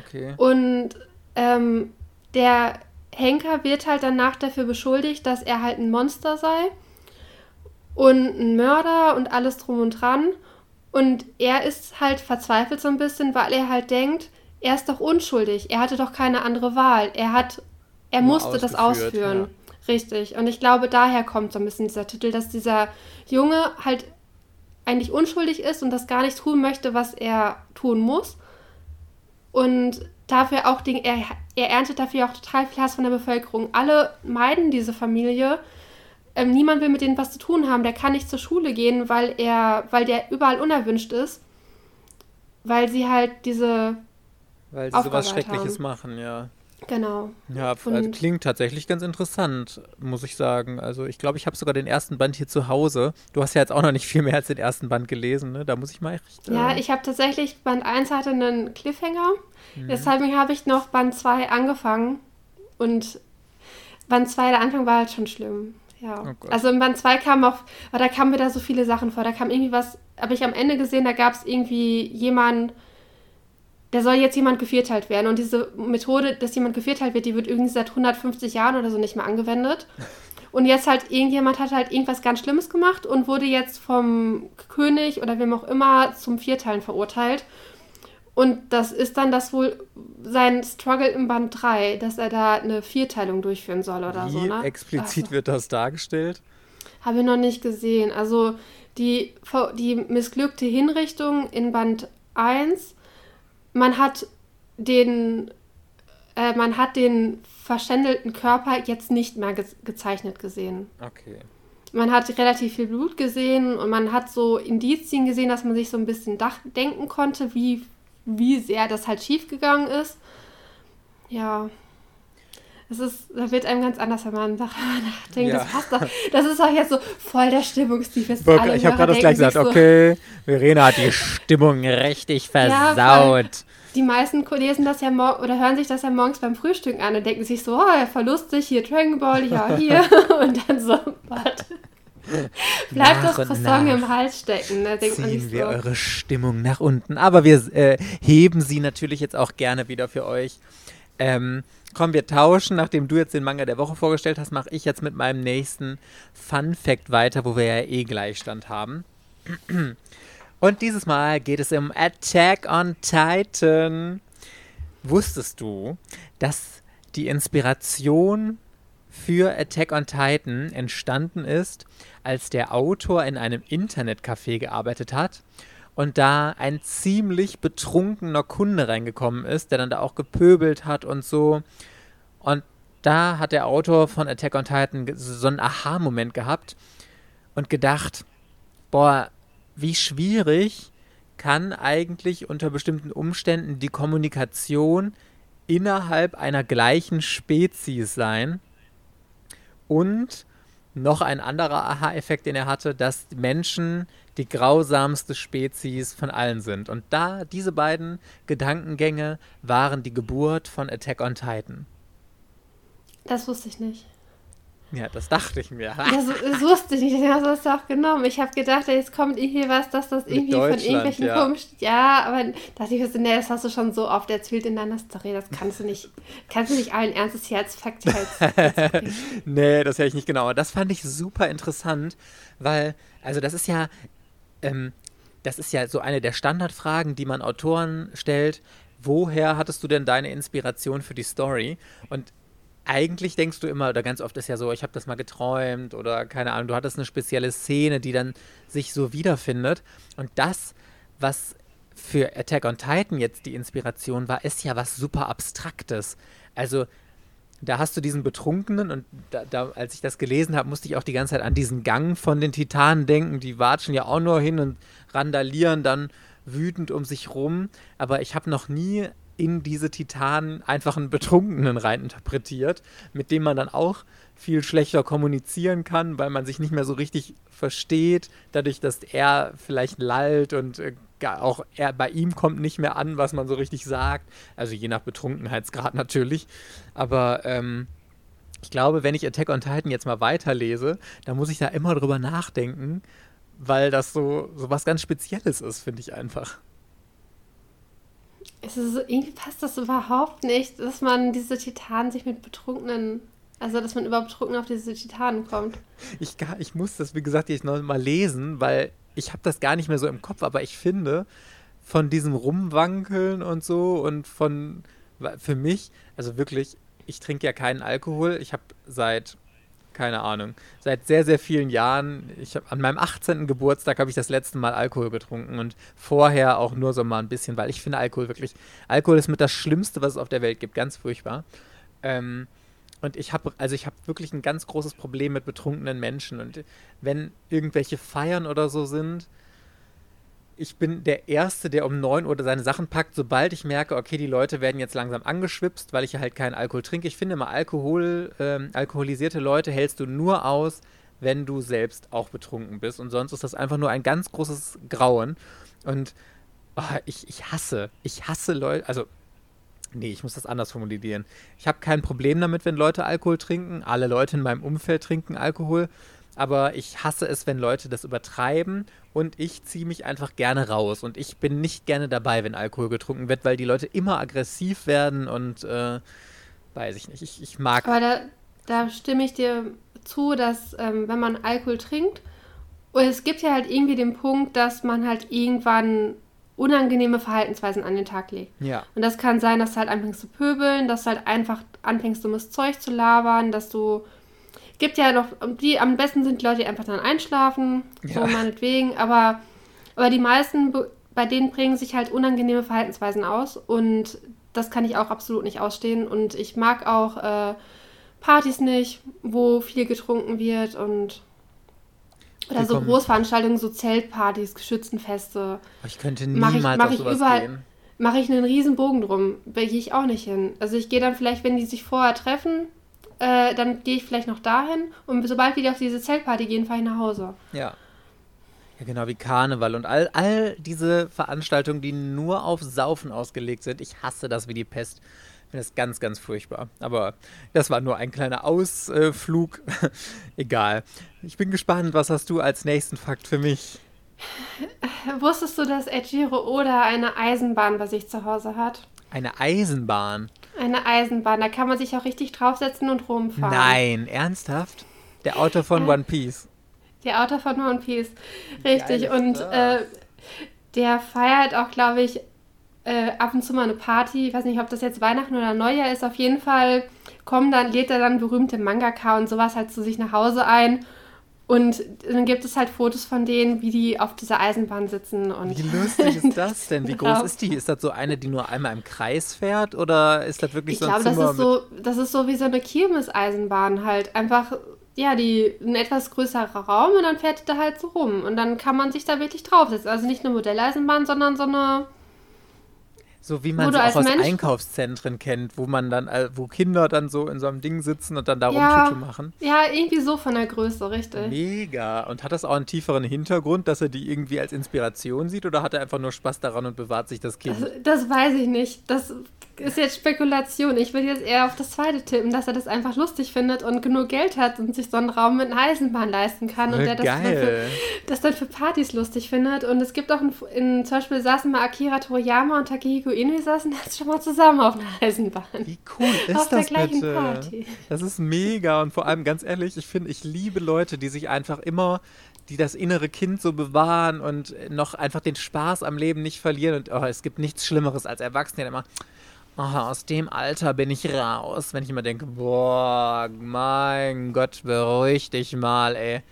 Okay. Und ähm, der Henker wird halt danach dafür beschuldigt, dass er halt ein Monster sei und ein Mörder und alles drum und dran. Und er ist halt verzweifelt so ein bisschen, weil er halt denkt, er ist doch unschuldig, er hatte doch keine andere Wahl. Er hat, er Nur musste das ausführen. Ja. Richtig. Und ich glaube, daher kommt so ein bisschen dieser Titel, dass dieser Junge halt eigentlich unschuldig ist und das gar nicht tun möchte, was er tun muss. Und dafür auch, den, er, er erntet dafür auch total viel Hass von der Bevölkerung. Alle meiden diese Familie. Ähm, niemand will mit denen was zu tun haben. Der kann nicht zur Schule gehen, weil er, weil der überall unerwünscht ist. Weil sie halt diese. Weil sie sowas Schreckliches haben. machen, ja. Genau. Ja, also klingt tatsächlich ganz interessant, muss ich sagen. Also ich glaube, ich habe sogar den ersten Band hier zu Hause. Du hast ja jetzt auch noch nicht viel mehr als den ersten Band gelesen, ne? Da muss ich mal echt. Äh ja, ich habe tatsächlich, Band 1 hatte einen Cliffhanger. Mhm. Deshalb habe ich noch Band 2 angefangen. Und Band 2, der Anfang war halt schon schlimm. Ja. Oh also in Band 2 kam auch, da kamen wieder so viele Sachen vor. Da kam irgendwie was, habe ich am Ende gesehen, da gab es irgendwie jemanden da soll jetzt jemand gevierteilt werden. Und diese Methode, dass jemand gevierteilt wird, die wird irgendwie seit 150 Jahren oder so nicht mehr angewendet. Und jetzt halt irgendjemand hat halt irgendwas ganz Schlimmes gemacht und wurde jetzt vom König oder wem auch immer zum Vierteilen verurteilt. Und das ist dann das wohl sein Struggle im Band 3, dass er da eine Vierteilung durchführen soll oder Wie so. Ne? explizit also, wird das dargestellt? Habe ich noch nicht gesehen. Also die, die missglückte Hinrichtung in Band 1 man hat den, äh, man hat den verschändelten Körper jetzt nicht mehr ge gezeichnet gesehen. Okay. Man hat relativ viel Blut gesehen und man hat so Indizien gesehen, dass man sich so ein bisschen denken konnte, wie, wie sehr das halt schiefgegangen ist. Ja. Das ist, da wird einem ganz anders, wenn man nachdenkt, ja. das passt doch. Das ist auch jetzt so voll der Stimmungstief. Ich habe gerade das gleich gesagt, so, okay, Verena hat die Stimmung richtig versaut. Ja, die meisten lesen das ja oder hören sich das ja morgens beim Frühstück an und denken sich so, oh, voll lustig, hier Dragon Ball, ja, hier. und dann so, warte. Bleibt das Croissant im Hals stecken. Da denkt ziehen so. wir eure Stimmung nach unten. Aber wir äh, heben sie natürlich jetzt auch gerne wieder für euch. Ähm, Komm, wir tauschen. Nachdem du jetzt den Manga der Woche vorgestellt hast, mache ich jetzt mit meinem nächsten Fun Fact weiter, wo wir ja eh Gleichstand haben. Und dieses Mal geht es um Attack on Titan. Wusstest du, dass die Inspiration für Attack on Titan entstanden ist, als der Autor in einem Internetcafé gearbeitet hat und da ein ziemlich betrunkener Kunde reingekommen ist, der dann da auch gepöbelt hat und so. Und da hat der Autor von Attack on Titan so einen Aha-Moment gehabt und gedacht, boah, wie schwierig kann eigentlich unter bestimmten Umständen die Kommunikation innerhalb einer gleichen Spezies sein und noch ein anderer Aha-Effekt, den er hatte, dass Menschen die grausamste Spezies von allen sind. Und da, diese beiden Gedankengänge waren die Geburt von Attack on Titan. Das wusste ich nicht. Ja, das dachte ich mir. Das, das wusste ich nicht, das hast du auch genommen. Ich habe gedacht, jetzt kommt irgendwie was, dass das irgendwie von irgendwelchen ja. komischen. Ja, aber dachte ich, nee, das hast du schon so oft erzählt in deiner Story. Das kannst du nicht, kannst du nicht allen Ernstes hier als Fakt halt. nee, das hätte ich nicht genau. Aber das fand ich super interessant, weil, also das ist ja, ähm, das ist ja so eine der Standardfragen, die man Autoren stellt. Woher hattest du denn deine Inspiration für die Story? Und eigentlich denkst du immer, oder ganz oft ist ja so, ich habe das mal geträumt oder keine Ahnung, du hattest eine spezielle Szene, die dann sich so wiederfindet. Und das, was für Attack on Titan jetzt die Inspiration war, ist ja was super Abstraktes. Also da hast du diesen Betrunkenen und da, da, als ich das gelesen habe, musste ich auch die ganze Zeit an diesen Gang von den Titanen denken. Die watschen ja auch nur hin und randalieren dann wütend um sich rum. Aber ich habe noch nie in diese Titanen einfach einen Betrunkenen reininterpretiert, mit dem man dann auch viel schlechter kommunizieren kann, weil man sich nicht mehr so richtig versteht, dadurch, dass er vielleicht lallt und äh, auch er, bei ihm kommt nicht mehr an, was man so richtig sagt. Also je nach Betrunkenheitsgrad natürlich. Aber ähm, ich glaube, wenn ich Attack on Titan jetzt mal weiterlese, dann muss ich da immer drüber nachdenken, weil das so, so was ganz Spezielles ist, finde ich einfach. Es ist so, irgendwie passt das überhaupt nicht, dass man diese Titanen sich mit Betrunkenen, also dass man überhaupt betrunken auf diese Titanen kommt. Ich, ich muss das, wie gesagt, jetzt noch mal lesen, weil ich habe das gar nicht mehr so im Kopf, aber ich finde, von diesem Rumwankeln und so und von, für mich, also wirklich, ich trinke ja keinen Alkohol. Ich habe seit, keine Ahnung, seit sehr, sehr vielen Jahren, ich hab, an meinem 18. Geburtstag habe ich das letzte Mal Alkohol getrunken und vorher auch nur so mal ein bisschen, weil ich finde Alkohol wirklich, Alkohol ist mit das Schlimmste, was es auf der Welt gibt, ganz furchtbar. Ähm, und ich habe, also ich habe wirklich ein ganz großes Problem mit betrunkenen Menschen. Und wenn irgendwelche Feiern oder so sind, ich bin der Erste, der um 9 Uhr seine Sachen packt, sobald ich merke, okay, die Leute werden jetzt langsam angeschwipst, weil ich halt keinen Alkohol trinke. Ich finde mal, Alkohol, ähm, alkoholisierte Leute hältst du nur aus, wenn du selbst auch betrunken bist. Und sonst ist das einfach nur ein ganz großes Grauen. Und oh, ich, ich hasse, ich hasse Leute, also Nee, ich muss das anders formulieren. Ich habe kein Problem damit, wenn Leute Alkohol trinken. Alle Leute in meinem Umfeld trinken Alkohol aber ich hasse es, wenn Leute das übertreiben und ich ziehe mich einfach gerne raus und ich bin nicht gerne dabei, wenn Alkohol getrunken wird, weil die Leute immer aggressiv werden und äh, weiß ich nicht. Ich, ich mag. Aber da, da stimme ich dir zu, dass ähm, wenn man Alkohol trinkt, und es gibt ja halt irgendwie den Punkt, dass man halt irgendwann unangenehme Verhaltensweisen an den Tag legt. Ja. Und das kann sein, dass du halt anfängst zu pöbeln, dass du halt einfach anfängst, dummes Zeug zu labern, dass du gibt ja noch, die am besten sind die Leute, die einfach dann einschlafen, ja. so meinetwegen, aber, aber die meisten, bei denen bringen sich halt unangenehme Verhaltensweisen aus und das kann ich auch absolut nicht ausstehen und ich mag auch äh, Partys nicht, wo viel getrunken wird und oder so Großveranstaltungen, so Zeltpartys, Geschützenfeste. Ich könnte niemals mach ich, mach auf sowas überall, gehen. Mache ich einen riesen Bogen drum, da gehe ich auch nicht hin. Also ich gehe dann vielleicht, wenn die sich vorher treffen, äh, dann gehe ich vielleicht noch dahin und sobald wir auf diese Zeltparty gehen, fahre ich nach Hause. Ja. Ja, genau, wie Karneval und all, all diese Veranstaltungen, die nur auf Saufen ausgelegt sind. Ich hasse das wie die Pest. Ich finde das ganz, ganz furchtbar. Aber das war nur ein kleiner Ausflug. Egal. Ich bin gespannt, was hast du als nächsten Fakt für mich? Wusstest du, dass Ejiro Oda eine Eisenbahn bei sich zu Hause hat? Eine Eisenbahn? Eine Eisenbahn, da kann man sich auch richtig draufsetzen und rumfahren. Nein, ernsthaft? Der Autor von. One Piece. Der Autor von One Piece, richtig. Und äh, der feiert auch, glaube ich, äh, ab und zu mal eine Party. Ich weiß nicht, ob das jetzt Weihnachten oder Neujahr ist. Auf jeden Fall kommen dann, lädt er dann berühmte Mangaka und sowas halt zu sich nach Hause ein und dann gibt es halt Fotos von denen, wie die auf dieser Eisenbahn sitzen. Und wie lustig ist das denn? Wie groß ist die? Ist das so eine, die nur einmal im Kreis fährt? Oder ist das wirklich ich so ein glaube, Zimmer das ist so, das ist so wie so eine Kirmeseisenbahn halt. Einfach, ja, die, ein etwas größerer Raum und dann fährt die da halt so rum. Und dann kann man sich da wirklich draufsetzen. Also nicht eine Modelleisenbahn, sondern so eine so wie man es auch aus Mensch Einkaufszentren kennt, wo man dann, äh, wo Kinder dann so in so einem Ding sitzen und dann darum ja, Tüte machen. Ja, irgendwie so von der Größe, richtig. Mega. Und hat das auch einen tieferen Hintergrund, dass er die irgendwie als Inspiration sieht oder hat er einfach nur Spaß daran und bewahrt sich das Kind? Das, das weiß ich nicht. Das ist jetzt Spekulation. Ich will jetzt eher auf das zweite tippen, dass er das einfach lustig findet und genug Geld hat und sich so einen Raum mit einer Eisenbahn leisten kann und der das dann, für, das dann, für, Partys lustig findet. Und es gibt auch in, in zum Beispiel saßen mal Akira Toriyama und Takehiko Inoue saßen jetzt schon mal zusammen auf einer Eisenbahn. Wie cool ist auf das der gleichen bitte? Party. Das ist mega und vor allem ganz ehrlich, ich finde, ich liebe Leute, die sich einfach immer die das innere Kind so bewahren und noch einfach den Spaß am Leben nicht verlieren. Und oh, es gibt nichts Schlimmeres als Erwachsene, die immer, oh, aus dem Alter bin ich raus. Wenn ich immer denke, boah, mein Gott, beruhig dich mal, ey.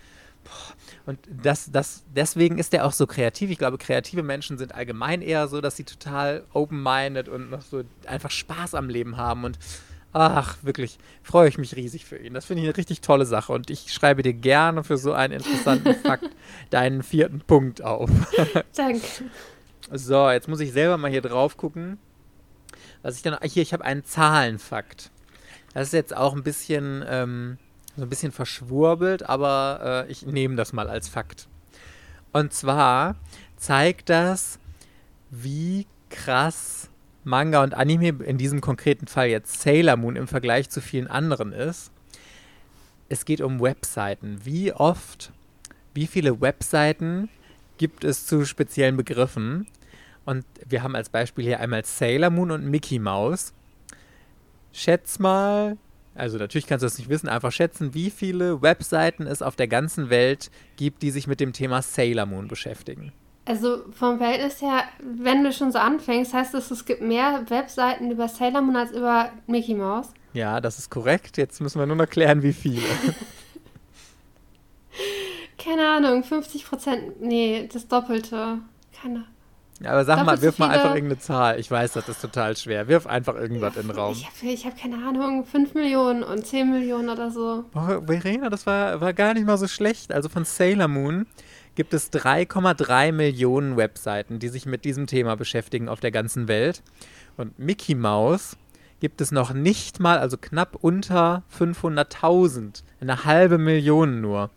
Und das, das, deswegen ist er auch so kreativ. Ich glaube, kreative Menschen sind allgemein eher so, dass sie total open-minded und noch so einfach Spaß am Leben haben. Und ach, wirklich, freue ich mich riesig für ihn. Das finde ich eine richtig tolle Sache. Und ich schreibe dir gerne für so einen interessanten Fakt deinen vierten Punkt auf. Danke. So, jetzt muss ich selber mal hier drauf gucken. Was ich dann. Hier, ich habe einen Zahlenfakt. Das ist jetzt auch ein bisschen, ähm, so ein bisschen verschwurbelt, aber äh, ich nehme das mal als Fakt. Und zwar zeigt das, wie krass Manga und Anime, in diesem konkreten Fall jetzt Sailor Moon im Vergleich zu vielen anderen ist. Es geht um Webseiten. Wie oft wie viele Webseiten gibt es zu speziellen Begriffen? Und wir haben als Beispiel hier einmal Sailor Moon und Mickey Mouse. Schätz mal, also natürlich kannst du das nicht wissen, einfach schätzen, wie viele Webseiten es auf der ganzen Welt gibt, die sich mit dem Thema Sailor Moon beschäftigen. Also vom Verhältnis her, wenn du schon so anfängst, heißt das, es gibt mehr Webseiten über Sailor Moon als über Mickey Mouse? Ja, das ist korrekt. Jetzt müssen wir nur noch klären, wie viele. Keine Ahnung, 50 Prozent, nee, das Doppelte. Keine ja, aber sag mal, wirf mal einfach irgendeine Zahl. Ich weiß, das ist total schwer. Wirf einfach irgendwas in den Raum. Ich habe hab keine Ahnung, 5 Millionen und 10 Millionen oder so. Boah, Verena, das war, war gar nicht mal so schlecht. Also von Sailor Moon gibt es 3,3 Millionen Webseiten, die sich mit diesem Thema beschäftigen auf der ganzen Welt. Und Mickey Mouse gibt es noch nicht mal, also knapp unter 500.000. Eine halbe Million nur.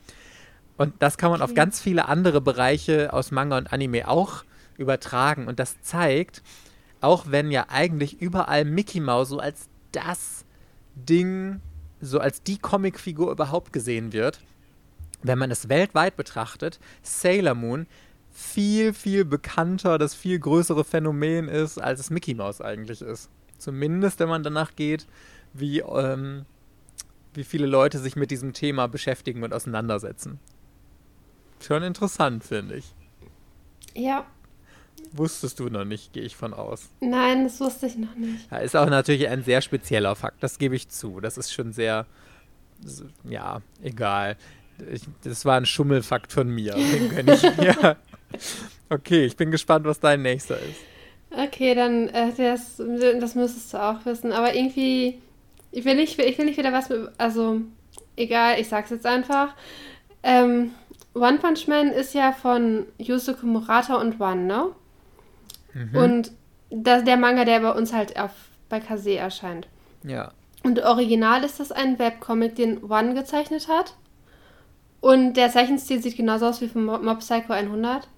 Und das kann man okay. auf ganz viele andere Bereiche aus Manga und Anime auch übertragen. Und das zeigt, auch wenn ja eigentlich überall Mickey Mouse so als das Ding, so als die Comicfigur überhaupt gesehen wird, wenn man es weltweit betrachtet, Sailor Moon viel, viel bekannter, das viel größere Phänomen ist, als es Mickey Mouse eigentlich ist. Zumindest, wenn man danach geht, wie, ähm, wie viele Leute sich mit diesem Thema beschäftigen und auseinandersetzen. Schon interessant, finde ich. Ja, Wusstest du noch nicht, gehe ich von aus. Nein, das wusste ich noch nicht. Ja, ist auch natürlich ein sehr spezieller Fakt, das gebe ich zu. Das ist schon sehr, ja, egal. Ich, das war ein Schummelfakt von mir. Den ich mir. Okay, ich bin gespannt, was dein nächster ist. Okay, dann, äh, das, das müsstest du auch wissen. Aber irgendwie, ich will nicht, ich will nicht wieder was mit, also, egal, ich sag's jetzt einfach. Ähm, One Punch Man ist ja von Yusuke Murata und One, ne? Mhm. Und das, der Manga, der bei uns halt auf, bei Kase erscheint. Ja. Und original ist das ein Webcomic, den One gezeichnet hat. Und der Zeichenstil sieht genauso aus wie von Mob Psycho 100. Ja,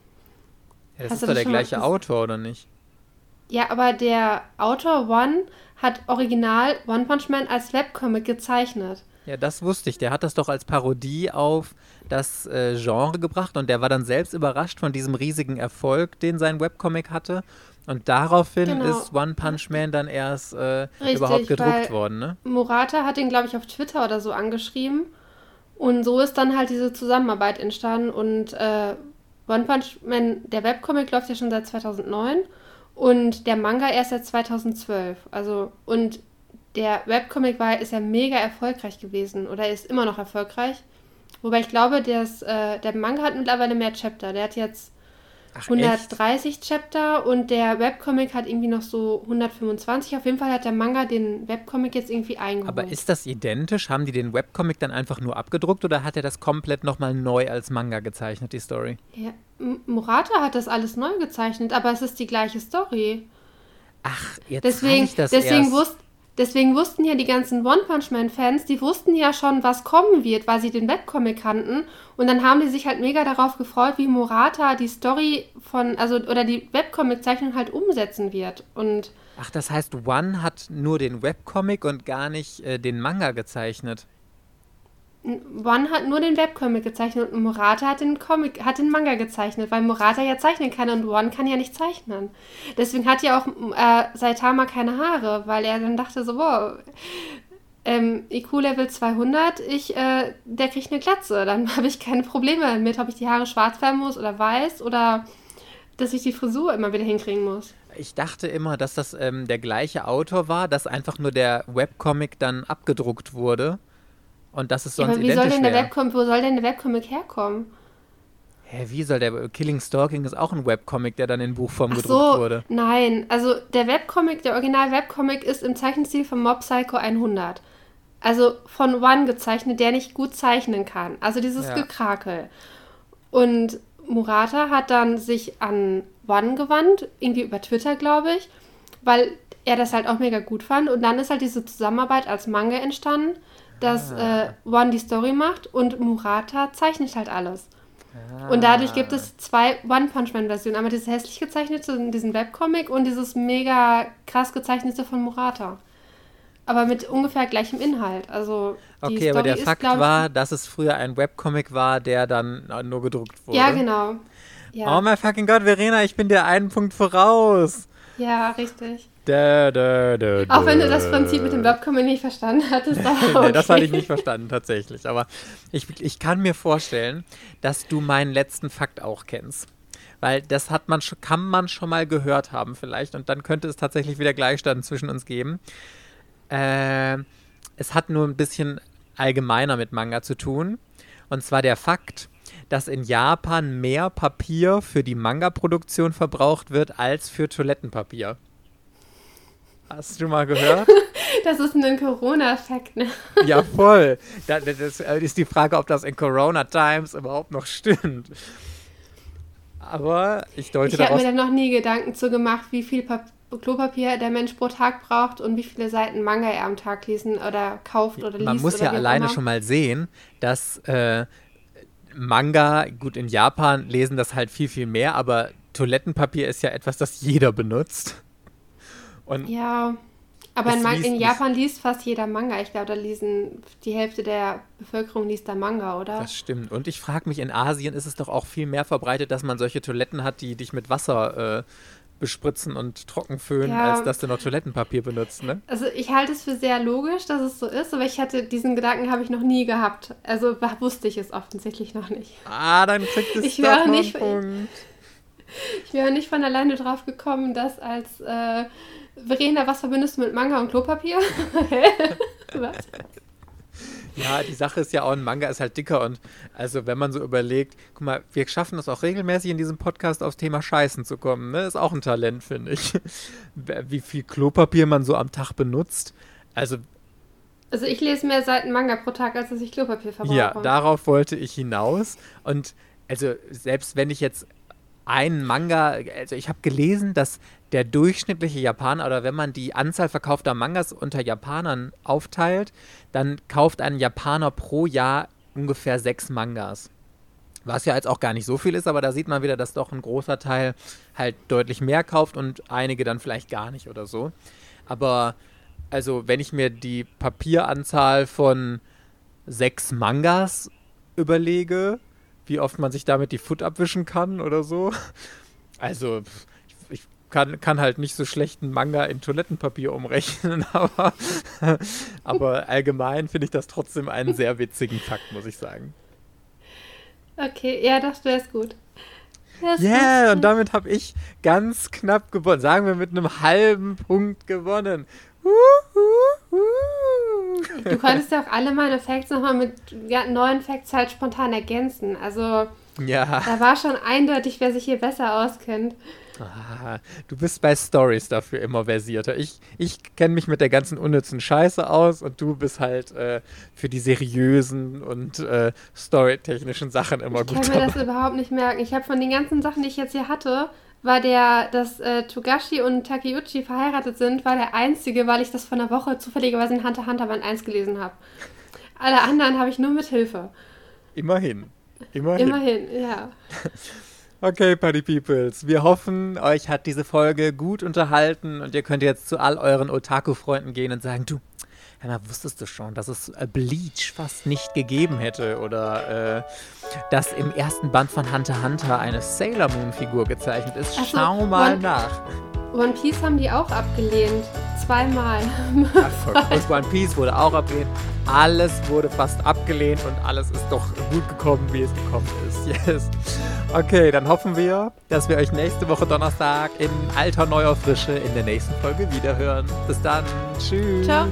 das Hast ist doch der gleiche mal, Autor, oder nicht? Ja, aber der Autor One hat original One Punch Man als Webcomic gezeichnet. Ja, das wusste ich. Der hat das doch als Parodie auf das äh, Genre gebracht und der war dann selbst überrascht von diesem riesigen Erfolg, den sein Webcomic hatte. Und daraufhin genau. ist One Punch Man dann erst äh, Richtig, überhaupt gedruckt worden, ne? Murata hat ihn, glaube ich, auf Twitter oder so angeschrieben. Und so ist dann halt diese Zusammenarbeit entstanden. Und äh, One Punch Man, der Webcomic läuft ja schon seit 2009 und der Manga erst seit 2012. Also, und der Webcomic war, ist ja mega erfolgreich gewesen oder ist immer noch erfolgreich. Wobei ich glaube, das, äh, der Manga hat mittlerweile mehr Chapter. Der hat jetzt Ach, 130 echt? Chapter und der Webcomic hat irgendwie noch so 125. Auf jeden Fall hat der Manga den Webcomic jetzt irgendwie eingeholt. Aber ist das identisch? Haben die den Webcomic dann einfach nur abgedruckt oder hat er das komplett nochmal neu als Manga gezeichnet, die Story? Ja, Murata hat das alles neu gezeichnet, aber es ist die gleiche Story. Ach, jetzt deswegen, ich das deswegen erst. Wusste, Deswegen wussten ja die ganzen One Punch Man Fans, die wussten ja schon, was kommen wird, weil sie den Webcomic kannten. Und dann haben die sich halt mega darauf gefreut, wie Murata die Story von, also, oder die Webcomic-Zeichnung halt umsetzen wird. Und. Ach, das heißt, One hat nur den Webcomic und gar nicht äh, den Manga gezeichnet. One hat nur den Webcomic gezeichnet und Murata hat den Comic, hat den Manga gezeichnet, weil Murata ja zeichnen kann und One kann ja nicht zeichnen. Deswegen hat ja auch äh, Saitama keine Haare, weil er dann dachte so, wow, ähm, IQ Level 200, ich, äh, der kriegt eine Glatze, dann habe ich keine Probleme damit, ob ich die Haare schwarz färben muss oder weiß oder dass ich die Frisur immer wieder hinkriegen muss. Ich dachte immer, dass das ähm, der gleiche Autor war, dass einfach nur der Webcomic dann abgedruckt wurde und das ist sonst ja, aber wie soll denn der Webcomic, wo soll denn der Webcomic herkommen? Hä, wie soll der Killing Stalking ist auch ein Webcomic, der dann in Buchform Ach gedruckt so, wurde. Nein, also der Webcomic, der Original-Webcomic ist im Zeichenstil von Mob Psycho 100. Also von One gezeichnet, der nicht gut zeichnen kann. Also dieses ja. Gekrakel. Und Murata hat dann sich an One gewandt, irgendwie über Twitter, glaube ich, weil er das halt auch mega gut fand. Und dann ist halt diese Zusammenarbeit als Manga entstanden dass ah. äh, One die Story macht und Murata zeichnet halt alles. Ah. Und dadurch gibt es zwei One-Punch-Man-Versionen. Einmal dieses hässlich gezeichnete, diesen Webcomic und dieses mega krass gezeichnete von Murata. aber mit ungefähr gleichem Inhalt. Also okay, Story aber der ist, Fakt war, dass es früher ein Webcomic war, der dann nur gedruckt wurde. Ja, genau. Ja. Oh mein fucking Gott, Verena, ich bin dir einen Punkt voraus. Ja, richtig. Da, da, da, Auch wenn du das Prinzip mit dem Webcomic nicht verstanden hattest. okay. nee, das hatte ich nicht verstanden, tatsächlich. Aber ich, ich kann mir vorstellen, dass du meinen letzten Fakt auch kennst. Weil das hat man, kann man schon mal gehört haben vielleicht. Und dann könnte es tatsächlich wieder Gleichstand zwischen uns geben. Äh, es hat nur ein bisschen allgemeiner mit Manga zu tun. Und zwar der Fakt, dass in Japan mehr Papier für die Manga-Produktion verbraucht wird als für Toilettenpapier. Hast du mal gehört? Das ist ein Corona-Effekt, ne? Ja, voll. Das, das ist die Frage, ob das in Corona-Times überhaupt noch stimmt. Aber ich deute Ich habe mir da noch nie Gedanken zu gemacht, wie viel Pap Klopapier der Mensch pro Tag braucht und wie viele Seiten Manga er am Tag lesen oder kauft oder liest. Man muss ja alleine schon mal sehen, dass äh, Manga, gut, in Japan lesen das halt viel, viel mehr, aber Toilettenpapier ist ja etwas, das jeder benutzt. Und ja, aber in, in, Japan liest fast jeder Manga. Ich glaube, da lesen die Hälfte der Bevölkerung liest da Manga, oder? Das stimmt. Und ich frage mich, in Asien ist es doch auch viel mehr verbreitet, dass man solche Toiletten hat, die dich mit Wasser äh, bespritzen und trockenföhnen, ja. als dass du noch Toilettenpapier benutzt, ne? Also ich halte es für sehr logisch, dass es so ist, aber ich hatte diesen Gedanken habe ich noch nie gehabt. Also wusste ich es offensichtlich noch nicht. Ah, dann kriegt es ich doch nicht, Punkt. Ich wäre nicht von alleine drauf gekommen, dass als äh, Verena, was verbindest du mit Manga und Klopapier? was? Ja, die Sache ist ja auch, ein Manga ist halt dicker und also wenn man so überlegt, guck mal, wir schaffen das auch regelmäßig in diesem Podcast aufs Thema Scheißen zu kommen, ne? Ist auch ein Talent, finde ich. Wie viel Klopapier man so am Tag benutzt. Also also ich lese mehr Seiten Manga pro Tag, als dass ich Klopapier verbrauche. Ja, darauf wollte ich hinaus. Und also selbst wenn ich jetzt einen Manga, also ich habe gelesen, dass der durchschnittliche Japaner oder wenn man die Anzahl verkaufter Mangas unter Japanern aufteilt, dann kauft ein Japaner pro Jahr ungefähr sechs Mangas. Was ja jetzt auch gar nicht so viel ist, aber da sieht man wieder, dass doch ein großer Teil halt deutlich mehr kauft und einige dann vielleicht gar nicht oder so. Aber also, wenn ich mir die Papieranzahl von sechs Mangas überlege, wie oft man sich damit die Foot abwischen kann oder so. Also, kann, kann halt nicht so schlechten Manga in Toilettenpapier umrechnen, aber, aber allgemein finde ich das trotzdem einen sehr witzigen Fakt, muss ich sagen. Okay, ja, das wäre gut. Ja, yeah, und damit habe ich ganz knapp gewonnen. Sagen wir mit einem halben Punkt gewonnen. Du konntest ja auch alle meine Facts nochmal mit ja, neuen Facts halt spontan ergänzen. Also ja. da war schon eindeutig, wer sich hier besser auskennt. Ah, du bist bei Stories dafür immer versierter. Ich, ich kenne mich mit der ganzen unnützen Scheiße aus und du bist halt äh, für die seriösen und äh, storytechnischen Sachen immer ich gut. Ich kann mir das überhaupt nicht merken. Ich habe von den ganzen Sachen, die ich jetzt hier hatte, war der, dass äh, Togashi und Takeuchi verheiratet sind, war der einzige, weil ich das vor einer Woche zufälligerweise in Hunter Hunter Band 1 gelesen habe. Alle anderen habe ich nur mit Hilfe. Immerhin. Immerhin. Immerhin, ja. Okay, Party Peoples, wir hoffen, euch hat diese Folge gut unterhalten und ihr könnt jetzt zu all euren Otaku-Freunden gehen und sagen, du, Hannah, wusstest du schon, dass es äh, Bleach fast nicht gegeben hätte oder äh, dass im ersten Band von Hunter Hunter eine Sailor Moon-Figur gezeichnet ist? Also, Schau mal nach. One Piece haben die auch abgelehnt. Zweimal. Ach, und One Piece wurde auch abgelehnt. Alles wurde fast abgelehnt und alles ist doch gut gekommen, wie es gekommen ist. Yes. Okay, dann hoffen wir, dass wir euch nächste Woche Donnerstag in alter neuer Frische in der nächsten Folge wiederhören. Bis dann. Tschüss. Ciao.